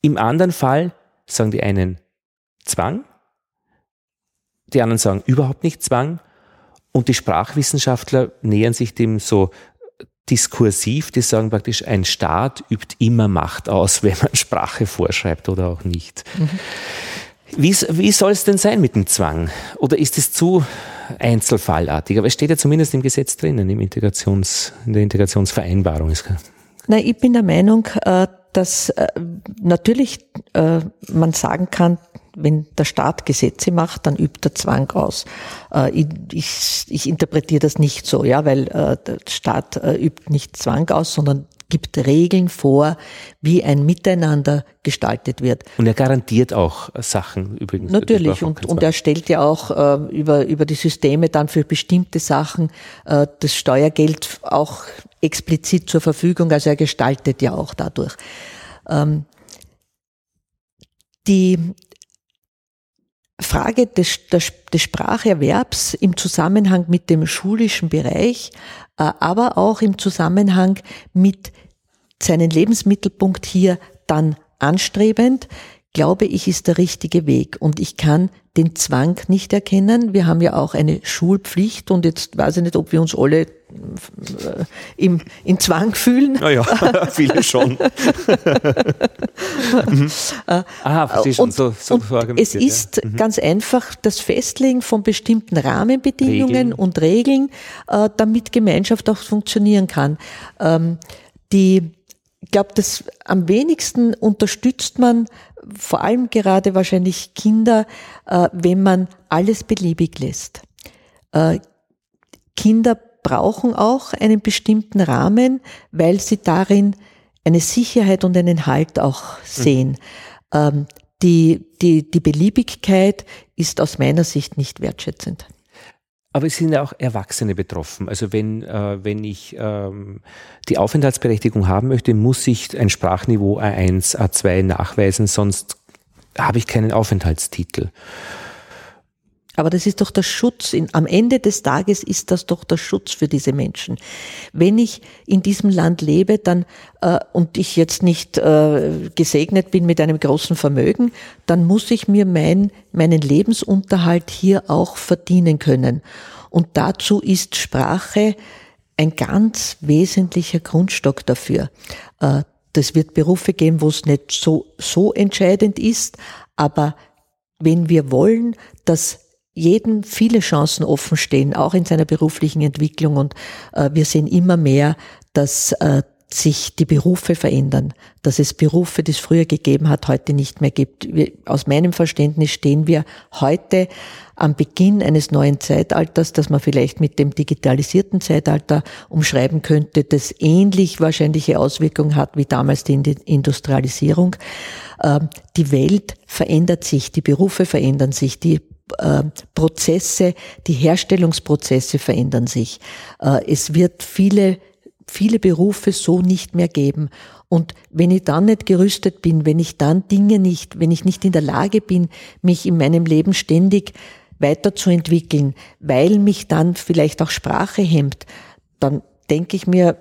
Im anderen Fall sagen die einen Zwang, die anderen sagen überhaupt nicht Zwang und die Sprachwissenschaftler nähern sich dem so diskursiv, die sagen praktisch, ein Staat übt immer Macht aus, wenn man Sprache vorschreibt oder auch nicht. Mhm. Wie, wie soll es denn sein mit dem Zwang? Oder ist es zu einzelfallartig? Aber es steht ja zumindest im Gesetz drinnen, im Integrations, in der Integrationsvereinbarung. Na, ich bin der Meinung, äh, dass äh, natürlich äh, man sagen kann, wenn der Staat Gesetze macht, dann übt er Zwang aus. Ich, ich, ich interpretiere das nicht so, ja, weil der Staat übt nicht Zwang aus, sondern gibt Regeln vor, wie ein Miteinander gestaltet wird. Und er garantiert auch Sachen übrigens. Natürlich, und, und er stellt ja auch äh, über, über die Systeme dann für bestimmte Sachen äh, das Steuergeld auch explizit zur Verfügung, also er gestaltet ja auch dadurch. Ähm, die Frage des, des, des Spracherwerbs im Zusammenhang mit dem schulischen Bereich, äh, aber auch im Zusammenhang mit seinen Lebensmittelpunkt hier dann anstrebend, glaube ich, ist der richtige Weg. Und ich kann den Zwang nicht erkennen. Wir haben ja auch eine Schulpflicht und jetzt weiß ich nicht, ob wir uns alle äh, im, in Zwang fühlen. Naja, viele schon. mhm. Aha, verstehe schon. Und, so, so und es ist ja. mhm. ganz einfach das Festlegen von bestimmten Rahmenbedingungen Regeln. und Regeln, äh, damit Gemeinschaft auch funktionieren kann. Ähm, die ich glaube, dass am wenigsten unterstützt man vor allem gerade wahrscheinlich Kinder, äh, wenn man alles beliebig lässt. Äh, Kinder brauchen auch einen bestimmten Rahmen, weil sie darin eine Sicherheit und einen Halt auch sehen. Mhm. Ähm, die, die, die Beliebigkeit ist aus meiner Sicht nicht wertschätzend. aber es sind ja auch Erwachsene betroffen. Also wenn, äh, wenn ich ähm, die Aufenthaltsberechtigung haben möchte, muss ich ein Sprachniveau A1, A2 nachweisen, sonst habe ich keinen Aufenthaltstitel. Aber das ist doch der Schutz. In, am Ende des Tages ist das doch der Schutz für diese Menschen. Wenn ich in diesem Land lebe, dann äh, und ich jetzt nicht äh, gesegnet bin mit einem großen Vermögen, dann muss ich mir mein, meinen Lebensunterhalt hier auch verdienen können. Und dazu ist Sprache ein ganz wesentlicher Grundstock dafür. Äh, das wird Berufe geben, wo es nicht so, so entscheidend ist, aber wenn wir wollen, dass jedem viele Chancen offen stehen, auch in seiner beruflichen Entwicklung. Und äh, wir sehen immer mehr, dass äh, sich die Berufe verändern, dass es Berufe, die es früher gegeben hat, heute nicht mehr gibt. Wir, aus meinem Verständnis stehen wir heute am Beginn eines neuen Zeitalters, das man vielleicht mit dem digitalisierten Zeitalter umschreiben könnte, das ähnlich wahrscheinliche Auswirkungen hat wie damals die Industrialisierung. Ähm, die Welt verändert sich, die Berufe verändern sich, die Prozesse, die Herstellungsprozesse verändern sich. Äh, es wird viele, viele Berufe so nicht mehr geben. Und wenn ich dann nicht gerüstet bin, wenn ich dann Dinge nicht, wenn ich nicht in der Lage bin, mich in meinem Leben ständig weiterzuentwickeln, weil mich dann vielleicht auch Sprache hemmt, dann denke ich mir,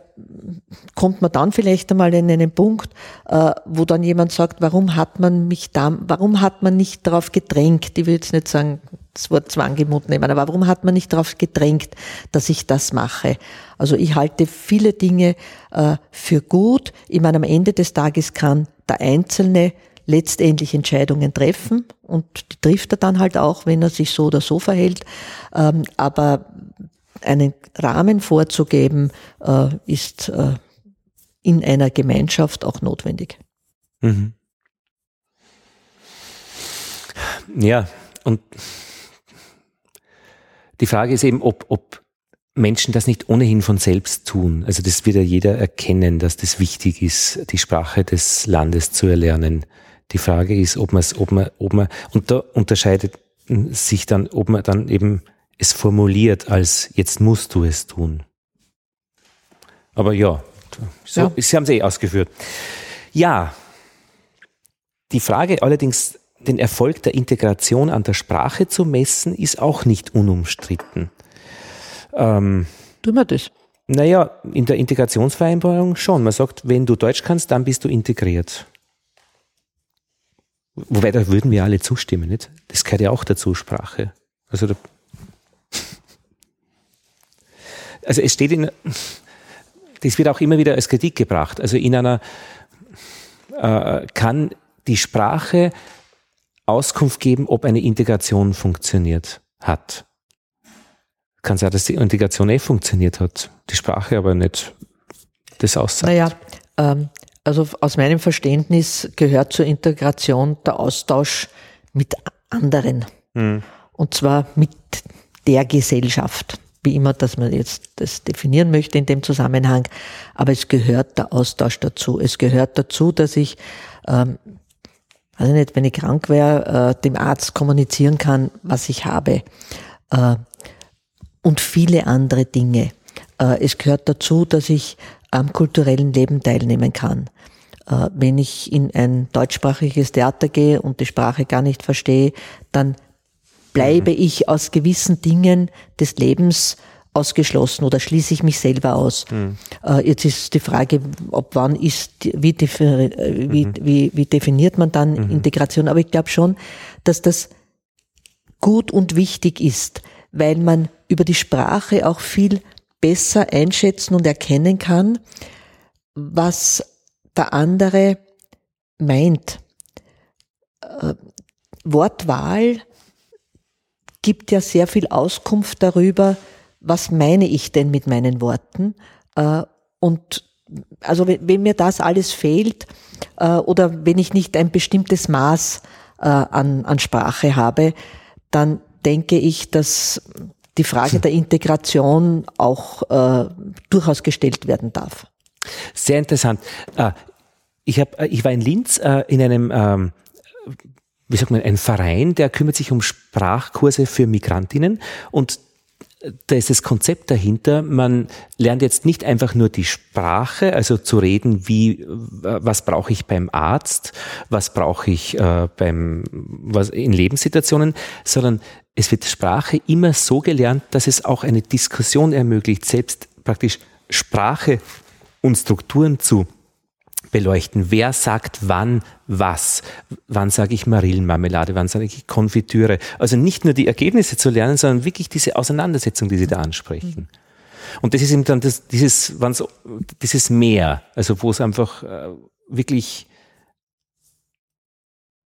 kommt man dann vielleicht einmal in einen Punkt, äh, wo dann jemand sagt, warum hat man mich da, warum hat man nicht darauf gedrängt, ich will jetzt nicht sagen, das Wort Zwangemut nehmen, aber warum hat man nicht darauf gedrängt, dass ich das mache? Also ich halte viele Dinge äh, für gut. Ich meine, am Ende des Tages kann der Einzelne letztendlich Entscheidungen treffen und die trifft er dann halt auch, wenn er sich so oder so verhält. Ähm, aber einen Rahmen vorzugeben, äh, ist äh, in einer Gemeinschaft auch notwendig. Mhm. Ja, und die Frage ist eben, ob, ob Menschen das nicht ohnehin von selbst tun. Also das wird ja jeder erkennen, dass das wichtig ist, die Sprache des Landes zu erlernen. Die Frage ist, ob man es, ob man, ob man, und da unterscheidet sich dann, ob man dann eben es formuliert als jetzt musst du es tun. Aber ja, so, ja. Sie haben es eh ausgeführt. Ja, die Frage allerdings, den Erfolg der Integration an der Sprache zu messen, ist auch nicht unumstritten. Ähm, Tun wir das? Naja, in der Integrationsvereinbarung schon. Man sagt, wenn du Deutsch kannst, dann bist du integriert. Wobei, da würden wir alle zustimmen, nicht? Das gehört ja auch dazu, Sprache. Also da also es steht in, das wird auch immer wieder als Kritik gebracht. Also in einer, äh, kann die Sprache Auskunft geben, ob eine Integration funktioniert hat. Kann sein, dass die Integration eh funktioniert hat, die Sprache aber nicht das aussagt. Naja, ähm, also aus meinem Verständnis gehört zur Integration der Austausch mit anderen. Hm. Und zwar mit der Gesellschaft wie immer, dass man jetzt das definieren möchte in dem Zusammenhang. Aber es gehört der Austausch dazu. Es gehört dazu, dass ich, ähm, also nicht, wenn ich krank wäre, äh, dem Arzt kommunizieren kann, was ich habe. Äh, und viele andere Dinge. Äh, es gehört dazu, dass ich am kulturellen Leben teilnehmen kann. Äh, wenn ich in ein deutschsprachiges Theater gehe und die Sprache gar nicht verstehe, dann bleibe mhm. ich aus gewissen Dingen des Lebens ausgeschlossen oder schließe ich mich selber aus. Mhm. Äh, jetzt ist die Frage, ob wann ist, wie, äh, wie, mhm. wie, wie definiert man dann mhm. Integration? Aber ich glaube schon, dass das gut und wichtig ist, weil man über die Sprache auch viel besser einschätzen und erkennen kann, was der andere meint. Äh, Wortwahl gibt ja sehr viel Auskunft darüber, was meine ich denn mit meinen Worten. Äh, und also wenn mir das alles fehlt äh, oder wenn ich nicht ein bestimmtes Maß äh, an, an Sprache habe, dann denke ich, dass die Frage der Integration auch äh, durchaus gestellt werden darf. Sehr interessant. Ich, hab, ich war in Linz in einem ähm, wie sagt man, ein Verein, der kümmert sich um Sprachkurse für Migrantinnen und da ist das Konzept dahinter. Man lernt jetzt nicht einfach nur die Sprache, also zu reden, wie, was brauche ich beim Arzt, was brauche ich äh, beim, was in Lebenssituationen, sondern es wird Sprache immer so gelernt, dass es auch eine Diskussion ermöglicht, selbst praktisch Sprache und Strukturen zu beleuchten. Wer sagt wann was? Wann sage ich Marillenmarmelade? Wann sage ich Konfitüre? Also nicht nur die Ergebnisse zu lernen, sondern wirklich diese Auseinandersetzung, die Sie da ansprechen. Und das ist eben dann das, dieses, dieses Mehr, also wo es einfach äh, wirklich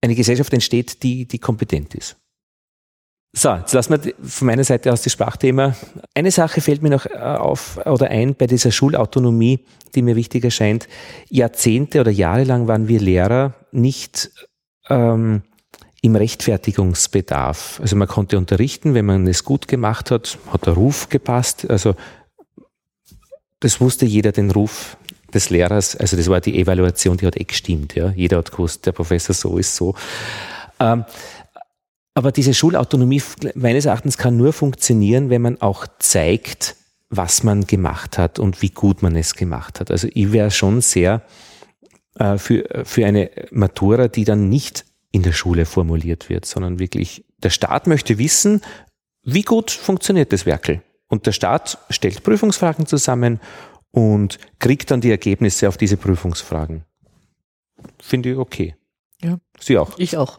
eine Gesellschaft entsteht, die, die kompetent ist. So, jetzt lassen wir von meiner Seite aus das Sprachthema. Eine Sache fällt mir noch äh, auf oder ein bei dieser Schulautonomie, die mir wichtig erscheint. Jahrzehnte oder jahrelang waren wir Lehrer nicht ähm, im Rechtfertigungsbedarf. Also man konnte unterrichten, wenn man es gut gemacht hat, hat der Ruf gepasst. Also das wusste jeder den Ruf des Lehrers. Also das war die Evaluation, die hat eh gestimmt. Ja. Jeder hat gewusst, der Professor so ist so. Ähm, aber diese Schulautonomie meines Erachtens kann nur funktionieren, wenn man auch zeigt, was man gemacht hat und wie gut man es gemacht hat. Also ich wäre schon sehr äh, für, für eine Matura, die dann nicht in der Schule formuliert wird, sondern wirklich, der Staat möchte wissen, wie gut funktioniert das Werkel. Und der Staat stellt Prüfungsfragen zusammen und kriegt dann die Ergebnisse auf diese Prüfungsfragen. Finde ich okay. Ja. Sie auch. Ich auch.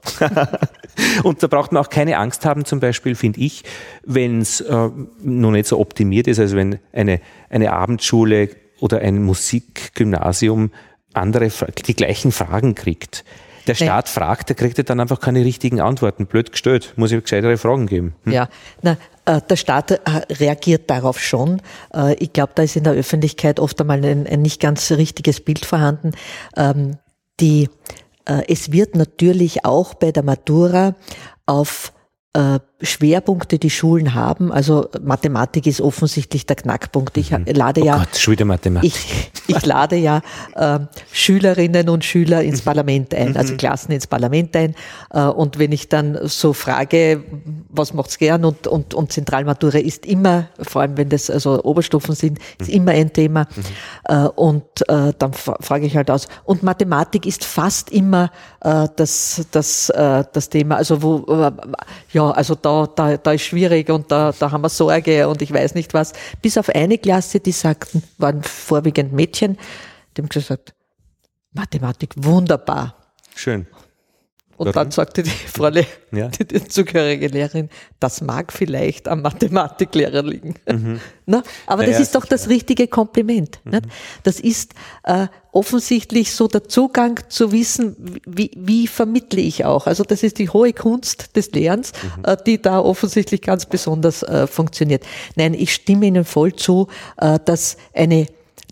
und da braucht man auch keine Angst haben, zum Beispiel, finde ich, wenn es äh, noch nicht so optimiert ist, also wenn eine, eine Abendschule oder ein Musikgymnasium andere, die gleichen Fragen kriegt. Der Staat nee. fragt, der kriegt ja dann einfach keine richtigen Antworten. Blöd gestellt. Muss ich gescheitere Fragen geben. Hm? Ja, na, äh, der Staat äh, reagiert darauf schon. Äh, ich glaube, da ist in der Öffentlichkeit oft einmal ein, ein nicht ganz richtiges Bild vorhanden. Ähm, die es wird natürlich auch bei der Matura auf äh, Schwerpunkte die Schulen haben. Also Mathematik ist offensichtlich der Knackpunkt. Ich mhm. lade oh ja, Gott, Schule Mathematik. Ich, ich lade ja äh, Schülerinnen und Schüler ins mhm. Parlament ein, also mhm. Klassen ins Parlament ein. Äh, und wenn ich dann so frage, was macht's gern und, und, und Zentralmatura ist immer, vor allem wenn das also Oberstufen sind, ist mhm. immer ein Thema. Mhm. Äh, und äh, dann frage ich halt aus. Und Mathematik ist fast immer äh, das, das, äh, das Thema. Also wo, äh, ja, also da, da, da ist schwierig und da, da haben wir Sorge und ich weiß nicht was. Bis auf eine Klasse, die sagten, waren vorwiegend Mädchen, die haben gesagt, Mathematik wunderbar. Schön. Und Warum? dann sagte die Frau ja. die, die zugehörige Lehrerin, das mag vielleicht am Mathematiklehrer liegen. Mhm. Na, aber naja, das ist doch das richtige Kompliment. Mhm. Das ist äh, offensichtlich so der Zugang zu wissen, wie, wie vermittle ich auch. Also das ist die hohe Kunst des Lernens, mhm. äh, die da offensichtlich ganz besonders äh, funktioniert. Nein, ich stimme Ihnen voll zu, äh, dass eine,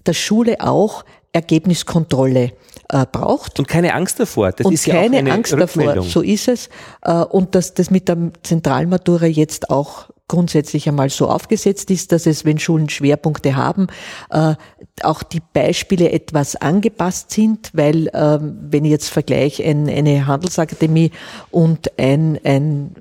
der Schule auch Ergebniskontrolle äh, braucht. Und keine Angst davor. Das und ist keine ja auch eine Angst davor. So ist es. Äh, und dass das mit der Zentralmatura jetzt auch grundsätzlich einmal so aufgesetzt ist, dass es, wenn Schulen Schwerpunkte haben, äh, auch die Beispiele etwas angepasst sind, weil ähm, wenn ich jetzt vergleiche ein, eine Handelsakademie und ein, ein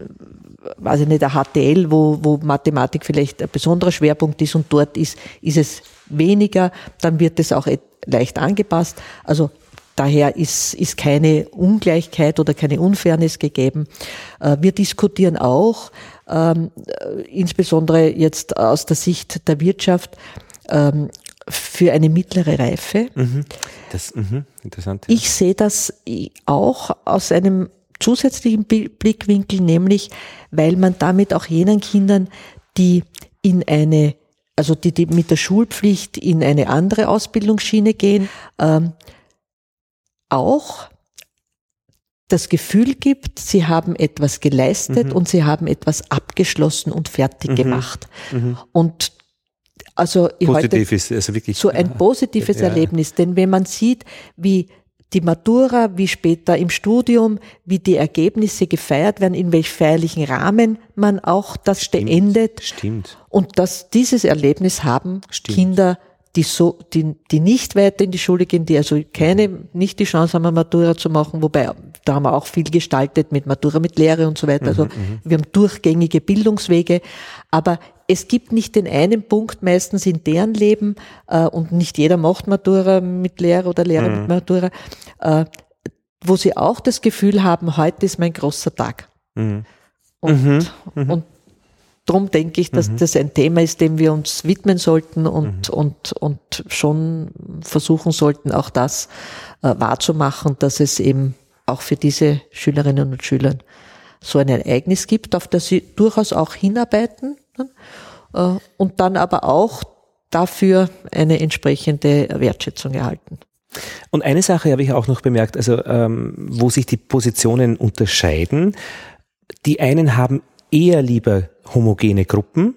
weiß ich nicht, ein HTL, wo, wo Mathematik vielleicht ein besonderer Schwerpunkt ist und dort ist, ist es weniger, dann wird es auch leicht angepasst. Also Daher ist, ist keine Ungleichheit oder keine Unfairness gegeben. Äh, wir diskutieren auch, ähm, insbesondere jetzt aus der Sicht der Wirtschaft, ähm, für eine mittlere Reife. Mhm. Das, mh, interessant. Ja. Ich sehe das auch aus einem zusätzlichen Blickwinkel, nämlich weil man damit auch jenen Kindern, die in eine, also die, die mit der Schulpflicht in eine andere Ausbildungsschiene gehen, ähm, auch das Gefühl gibt, sie haben etwas geleistet mhm. und sie haben etwas abgeschlossen und fertig mhm. gemacht. Mhm. Und also Positiv heute ist also wirklich so ein positives ja. Erlebnis, denn wenn man sieht, wie die Matura, wie später im Studium, wie die Ergebnisse gefeiert werden, in welch feierlichen Rahmen man auch das Stimmt. beendet. Stimmt. Und dass dieses Erlebnis haben Stimmt. Kinder die so, die, die nicht weiter in die Schule gehen, die also keine, nicht die Chance haben, eine Matura zu machen, wobei, da haben wir auch viel gestaltet mit Matura, mit Lehre und so weiter. Also, mhm, mhm. wir haben durchgängige Bildungswege. Aber es gibt nicht den einen Punkt meistens in deren Leben äh, und nicht jeder macht Matura mit Lehrer oder Lehrer mhm. mit Matura, äh, wo sie auch das Gefühl haben, heute ist mein großer Tag. Mhm. Und, mhm. mhm. und darum denke ich, dass mhm. das ein Thema ist, dem wir uns widmen sollten und, mhm. und, und schon versuchen sollten, auch das äh, wahrzumachen, dass es eben auch für diese Schülerinnen und Schüler so ein Ereignis gibt, auf das sie durchaus auch hinarbeiten ne? äh, und dann aber auch dafür eine entsprechende Wertschätzung erhalten. Und eine Sache habe ich auch noch bemerkt, also ähm, wo sich die Positionen unterscheiden. Die einen haben eher lieber homogene Gruppen,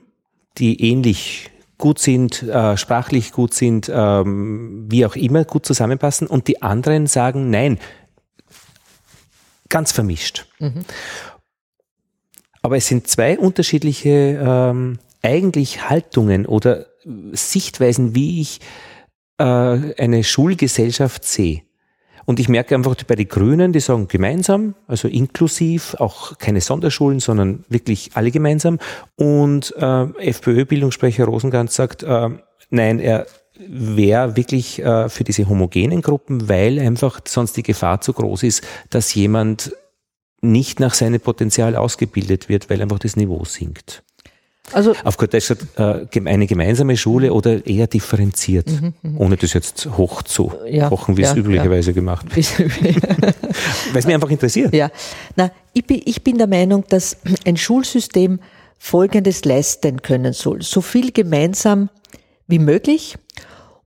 die ähnlich gut sind, äh, sprachlich gut sind, ähm, wie auch immer gut zusammenpassen. Und die anderen sagen, nein, ganz vermischt. Mhm. Aber es sind zwei unterschiedliche ähm, eigentlich Haltungen oder Sichtweisen, wie ich äh, eine Schulgesellschaft sehe. Und ich merke einfach bei den Grünen, die sagen gemeinsam, also inklusiv, auch keine Sonderschulen, sondern wirklich alle gemeinsam. Und äh, FPÖ-Bildungssprecher Rosenganz sagt, äh, nein, er wäre wirklich äh, für diese homogenen Gruppen, weil einfach sonst die Gefahr zu groß ist, dass jemand nicht nach seinem Potenzial ausgebildet wird, weil einfach das Niveau sinkt. Also auf gut Deutsch äh, eine gemeinsame Schule oder eher differenziert, mhm, mhm. ohne das jetzt hoch zu ja, kochen, wie ja, es üblicherweise ja. gemacht wird. Weil es mich einfach interessiert. Ja, na, ich bin, ich bin der Meinung, dass ein Schulsystem Folgendes leisten können soll. So viel gemeinsam wie möglich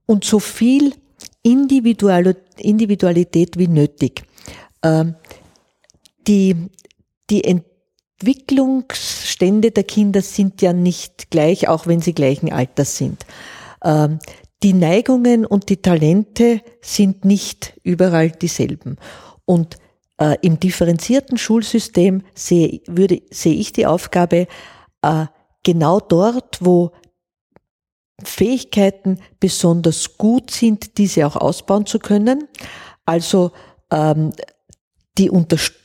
und so viel Individualität wie nötig. Ähm, die, die Entwicklungsstände der Kinder sind ja nicht gleich, auch wenn sie gleichen Alters sind. Ähm, die Neigungen und die Talente sind nicht überall dieselben. Und äh, im differenzierten Schulsystem sehe, würde, ich die Aufgabe, äh, genau dort, wo Fähigkeiten besonders gut sind, diese auch ausbauen zu können. Also ähm, die,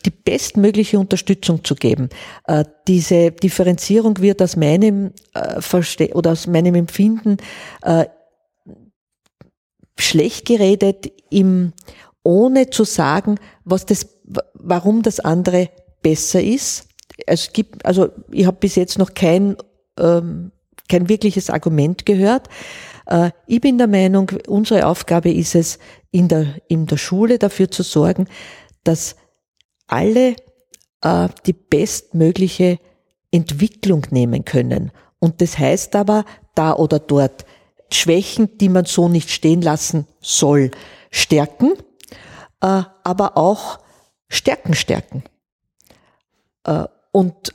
die bestmögliche Unterstützung zu geben. Äh, diese Differenzierung wird aus meinem äh, Verste oder aus meinem Empfinden äh, schlecht geredet, im, ohne zu sagen, was das, warum das andere besser ist. Es gibt, also ich habe bis jetzt noch kein ähm, kein wirkliches Argument gehört. Äh, ich bin der Meinung, unsere Aufgabe ist es, in der, in der Schule dafür zu sorgen, dass alle äh, die bestmögliche Entwicklung nehmen können. Und das heißt aber, da oder dort Schwächen, die man so nicht stehen lassen soll, stärken, äh, aber auch Stärken stärken. Äh, und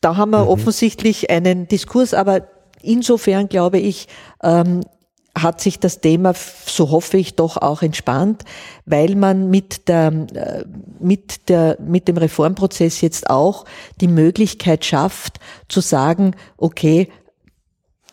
da haben wir mhm. offensichtlich einen Diskurs, aber insofern glaube ich, ähm, hat sich das Thema, so hoffe ich, doch auch entspannt, weil man mit der, äh, mit der, mit dem Reformprozess jetzt auch die Möglichkeit schafft, zu sagen, okay,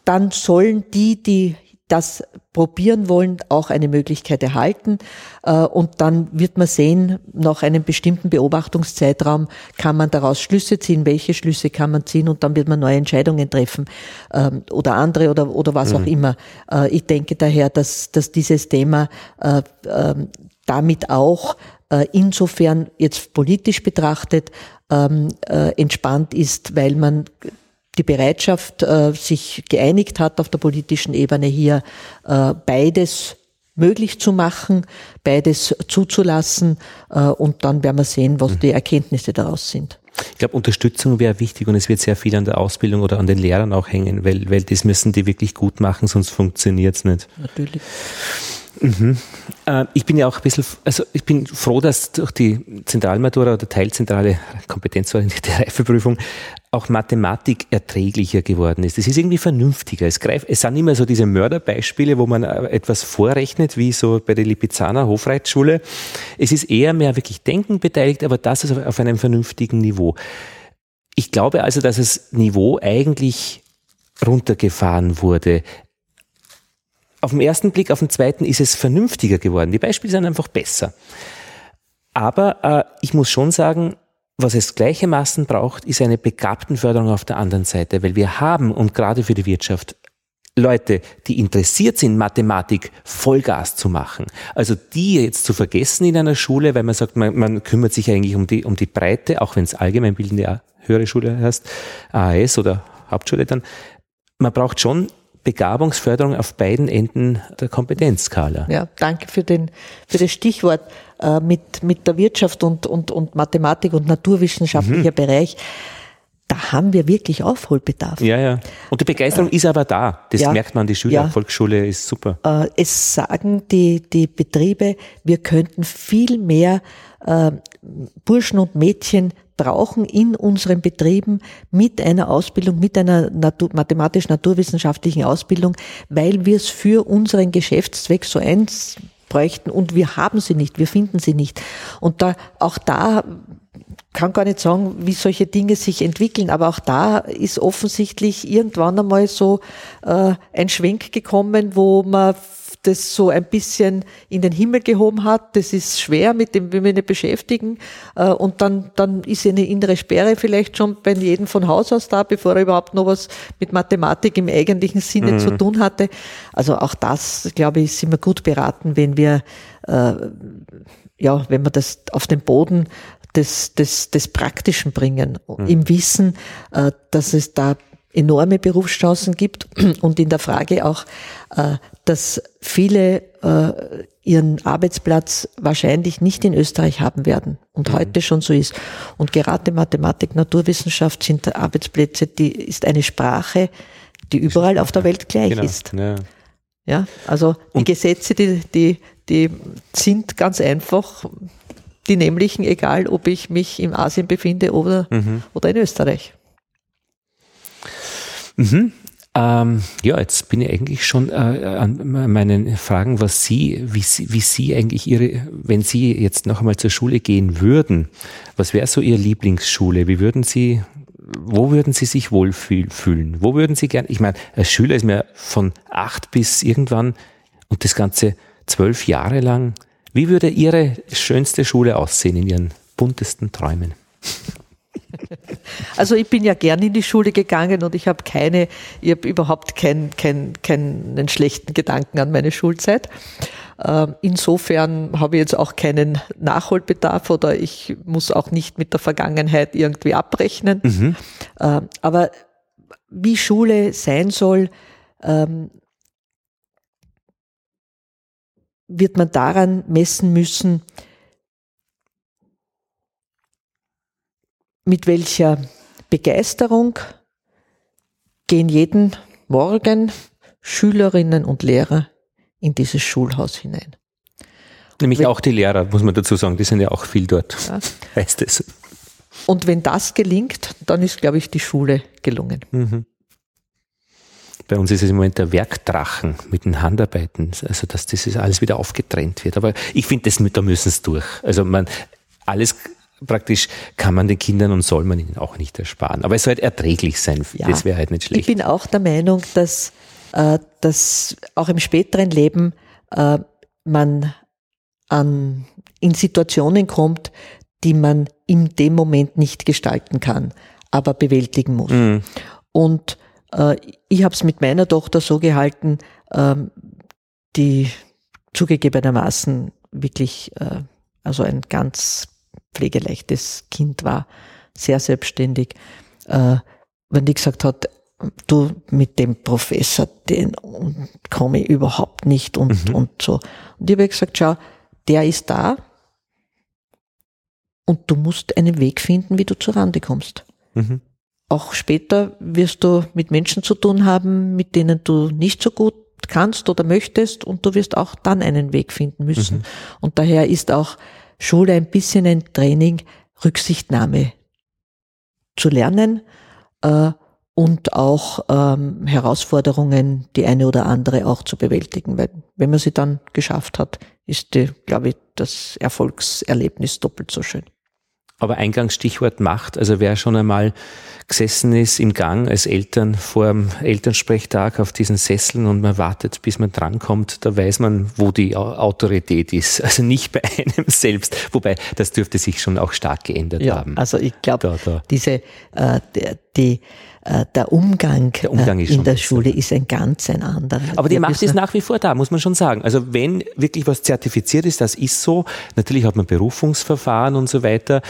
dann sollen die, die das probieren wollen, auch eine Möglichkeit erhalten. Äh, und dann wird man sehen, nach einem bestimmten Beobachtungszeitraum kann man daraus Schlüsse ziehen, welche Schlüsse kann man ziehen und dann wird man neue Entscheidungen treffen ähm, oder andere oder, oder was mhm. auch immer. Äh, ich denke daher, dass, dass dieses Thema äh, ähm, damit auch insofern jetzt politisch betrachtet ähm, entspannt ist, weil man die Bereitschaft äh, sich geeinigt hat auf der politischen Ebene hier äh, beides möglich zu machen, beides zuzulassen äh, und dann werden wir sehen, was mhm. die Erkenntnisse daraus sind. Ich glaube, Unterstützung wäre wichtig und es wird sehr viel an der Ausbildung oder an den Lehrern auch hängen, weil, weil das müssen die wirklich gut machen, sonst funktioniert es nicht. Natürlich. Mhm. Äh, ich bin ja auch ein bisschen, also ich bin froh, dass durch die Zentralmatura oder Teilzentrale kompetenzorientierte Reifeprüfung auch Mathematik erträglicher geworden ist. Es ist irgendwie vernünftiger. Es, greift, es sind immer so diese Mörderbeispiele, wo man äh, etwas vorrechnet, wie so bei der Lipizzaner Hofreitschule. Es ist eher mehr wirklich Denken beteiligt, aber das ist auf einem vernünftigen Niveau. Ich glaube also, dass das Niveau eigentlich runtergefahren wurde. Auf den ersten Blick, auf den zweiten ist es vernünftiger geworden. Die Beispiele sind einfach besser. Aber äh, ich muss schon sagen, was es gleichermaßen braucht, ist eine Begabtenförderung auf der anderen Seite, weil wir haben und gerade für die Wirtschaft Leute, die interessiert sind, Mathematik Vollgas zu machen. Also die jetzt zu vergessen in einer Schule, weil man sagt, man, man kümmert sich eigentlich um die, um die Breite, auch wenn es allgemeinbildende höhere Schule heißt, AAS oder Hauptschule dann. Man braucht schon Begabungsförderung auf beiden Enden der Kompetenzskala. Ja, danke für, den, für das Stichwort äh, mit, mit der Wirtschaft und, und, und Mathematik und naturwissenschaftlicher mhm. Bereich da haben wir wirklich Aufholbedarf. Ja, ja. Und die Begeisterung äh, ist aber da. Das ja, merkt man, die Schüler, ja. Volksschule ist super. Äh, es sagen die, die Betriebe, wir könnten viel mehr äh, Burschen und Mädchen brauchen in unseren Betrieben mit einer Ausbildung, mit einer Natur, mathematisch-naturwissenschaftlichen Ausbildung, weil wir es für unseren Geschäftszweck so eins bräuchten und wir haben sie nicht, wir finden sie nicht. Und da, auch da kann gar nicht sagen, wie solche Dinge sich entwickeln, aber auch da ist offensichtlich irgendwann einmal so äh, ein Schwenk gekommen, wo man das so ein bisschen in den Himmel gehoben hat. Das ist schwer, mit dem wir nicht beschäftigen. Äh, und dann, dann ist eine innere Sperre vielleicht schon bei jedem von Haus aus da, bevor er überhaupt noch was mit Mathematik im eigentlichen Sinne mhm. zu tun hatte. Also auch das, glaube ich, sind wir gut beraten, wenn wir, äh, ja, wenn wir das auf den Boden des, des, des Praktischen bringen, mhm. im Wissen, äh, dass es da enorme Berufschancen gibt und in der Frage auch, äh, dass viele äh, ihren Arbeitsplatz wahrscheinlich nicht in Österreich haben werden und mhm. heute schon so ist. Und gerade Mathematik, Naturwissenschaft sind Arbeitsplätze, die ist eine Sprache, die überall auf der Welt gleich genau. ist. Ja. ja, also die und Gesetze, die, die, die sind ganz einfach die nämlichen, egal ob ich mich in Asien befinde oder, mhm. oder in Österreich. Mhm. Ähm, ja, jetzt bin ich eigentlich schon äh, an meinen Fragen, was Sie, wie Sie, wie Sie eigentlich Ihre, wenn Sie jetzt noch einmal zur Schule gehen würden, was wäre so Ihre Lieblingsschule? Wie würden Sie, wo würden Sie sich wohlfühlen? Wo würden Sie gern, ich meine, als Schüler ist mir von acht bis irgendwann und das Ganze zwölf Jahre lang wie würde Ihre schönste Schule aussehen in Ihren buntesten Träumen? Also ich bin ja gern in die Schule gegangen und ich habe keine, ich habe überhaupt kein, kein, keinen schlechten Gedanken an meine Schulzeit. Ähm, insofern habe ich jetzt auch keinen Nachholbedarf oder ich muss auch nicht mit der Vergangenheit irgendwie abrechnen. Mhm. Ähm, aber wie Schule sein soll, ähm, wird man daran messen müssen, mit welcher Begeisterung gehen jeden Morgen Schülerinnen und Lehrer in dieses Schulhaus hinein. Nämlich wenn, auch die Lehrer, muss man dazu sagen, die sind ja auch viel dort, ja. heißt es. Und wenn das gelingt, dann ist, glaube ich, die Schule gelungen. Mhm. Bei uns ist es im Moment der Werkdrachen mit den Handarbeiten, also dass das alles wieder aufgetrennt wird. Aber ich finde, da müssen es durch. Also man, alles praktisch kann man den Kindern und soll man ihnen auch nicht ersparen. Aber es soll halt erträglich sein. Ja, das wäre halt nicht schlecht. Ich bin auch der Meinung, dass, äh, dass auch im späteren Leben äh, man an, in Situationen kommt, die man in dem Moment nicht gestalten kann, aber bewältigen muss. Mhm. Und äh, ich habe es mit meiner Tochter so gehalten, ähm, die zugegebenermaßen wirklich äh, also ein ganz pflegeleichtes Kind war, sehr selbstständig. Äh, wenn die gesagt hat, du mit dem Professor, den komme ich überhaupt nicht und, mhm. und so. Und ich habe gesagt, schau, der ist da und du musst einen Weg finden, wie du zur Rande kommst. Mhm auch später wirst du mit Menschen zu tun haben, mit denen du nicht so gut kannst oder möchtest und du wirst auch dann einen Weg finden müssen. Mhm. Und daher ist auch Schule ein bisschen ein Training, Rücksichtnahme zu lernen äh, und auch ähm, Herausforderungen, die eine oder andere auch zu bewältigen. Weil wenn man sie dann geschafft hat, ist, glaube ich, das Erfolgserlebnis doppelt so schön. Aber Eingangsstichwort Macht. Also wer schon einmal gesessen ist im Gang als Eltern vor dem Elternsprechtag auf diesen Sesseln und man wartet, bis man drankommt, da weiß man, wo die Autorität ist. Also nicht bei einem selbst. Wobei, das dürfte sich schon auch stark geändert ja, haben. Also ich glaube, diese, äh, die, der Umgang, der Umgang äh, in der Schule ist ein ganz ein anderer. Aber die Macht ist nach wie vor da, muss man schon sagen. Also wenn wirklich was zertifiziert ist, das ist so. Natürlich hat man Berufungsverfahren und so weiter.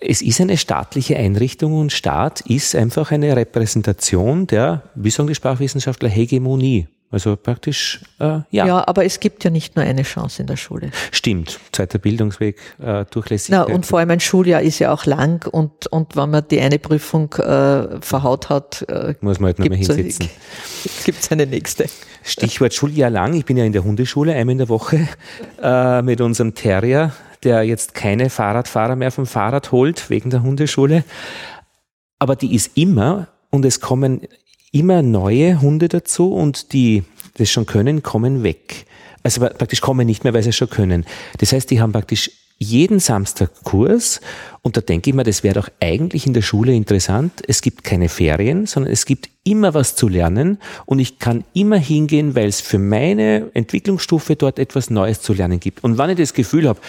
Es ist eine staatliche Einrichtung und Staat ist einfach eine Repräsentation der, wie sagen die Sprachwissenschaftler, Hegemonie. Also praktisch, äh, ja. Ja, aber es gibt ja nicht nur eine Chance in der Schule. Stimmt, zweiter Bildungsweg, äh, durchlässig. Na, und vor allem ein Schuljahr ist ja auch lang und, und wenn man die eine Prüfung äh, verhaut hat, äh, muss man halt nochmal hinsetzen. Gibt es eine nächste. Stichwort Schuljahr lang. Ich bin ja in der Hundeschule einmal in der Woche äh, mit unserem Terrier, der jetzt keine Fahrradfahrer mehr vom Fahrrad holt wegen der Hundeschule. Aber die ist immer und es kommen immer neue Hunde dazu und die das schon können, kommen weg. Also praktisch kommen nicht mehr, weil sie es schon können. Das heißt, die haben praktisch jeden Samstag Kurs und da denke ich mir, das wäre doch eigentlich in der Schule interessant. Es gibt keine Ferien, sondern es gibt immer was zu lernen und ich kann immer hingehen, weil es für meine Entwicklungsstufe dort etwas Neues zu lernen gibt. Und wenn ich das Gefühl habe,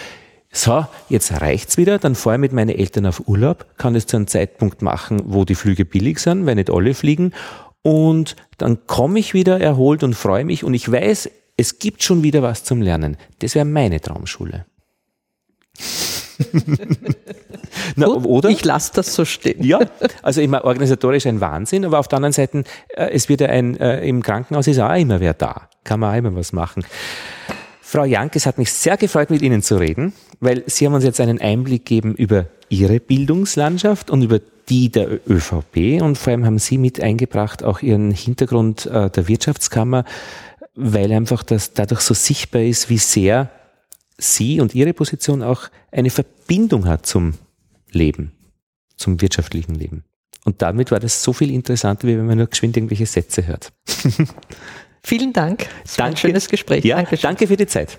so, jetzt reicht's wieder, dann fahre ich mit meinen Eltern auf Urlaub, kann es zu einem Zeitpunkt machen, wo die Flüge billig sind, weil nicht alle fliegen und dann komme ich wieder erholt und freue mich und ich weiß, es gibt schon wieder was zum Lernen. Das wäre meine Traumschule. Na, Gut, oder? Ich lasse das so stehen. Ja, also immer organisatorisch ein Wahnsinn, aber auf der anderen Seite, äh, es wird ja ein, äh, im Krankenhaus ist auch immer wer da. Kann man auch immer was machen. Frau Jank, es hat mich sehr gefreut, mit Ihnen zu reden, weil Sie haben uns jetzt einen Einblick gegeben über Ihre Bildungslandschaft und über die der ÖVP und vor allem haben Sie mit eingebracht auch Ihren Hintergrund äh, der Wirtschaftskammer, weil einfach das dadurch so sichtbar ist, wie sehr Sie und Ihre Position auch eine Verbindung hat zum Leben, zum wirtschaftlichen Leben. Und damit war das so viel interessanter, wie wenn man nur geschwind irgendwelche Sätze hört. Vielen Dank. Es war ein schönes Gespräch. Ja, danke für die Zeit.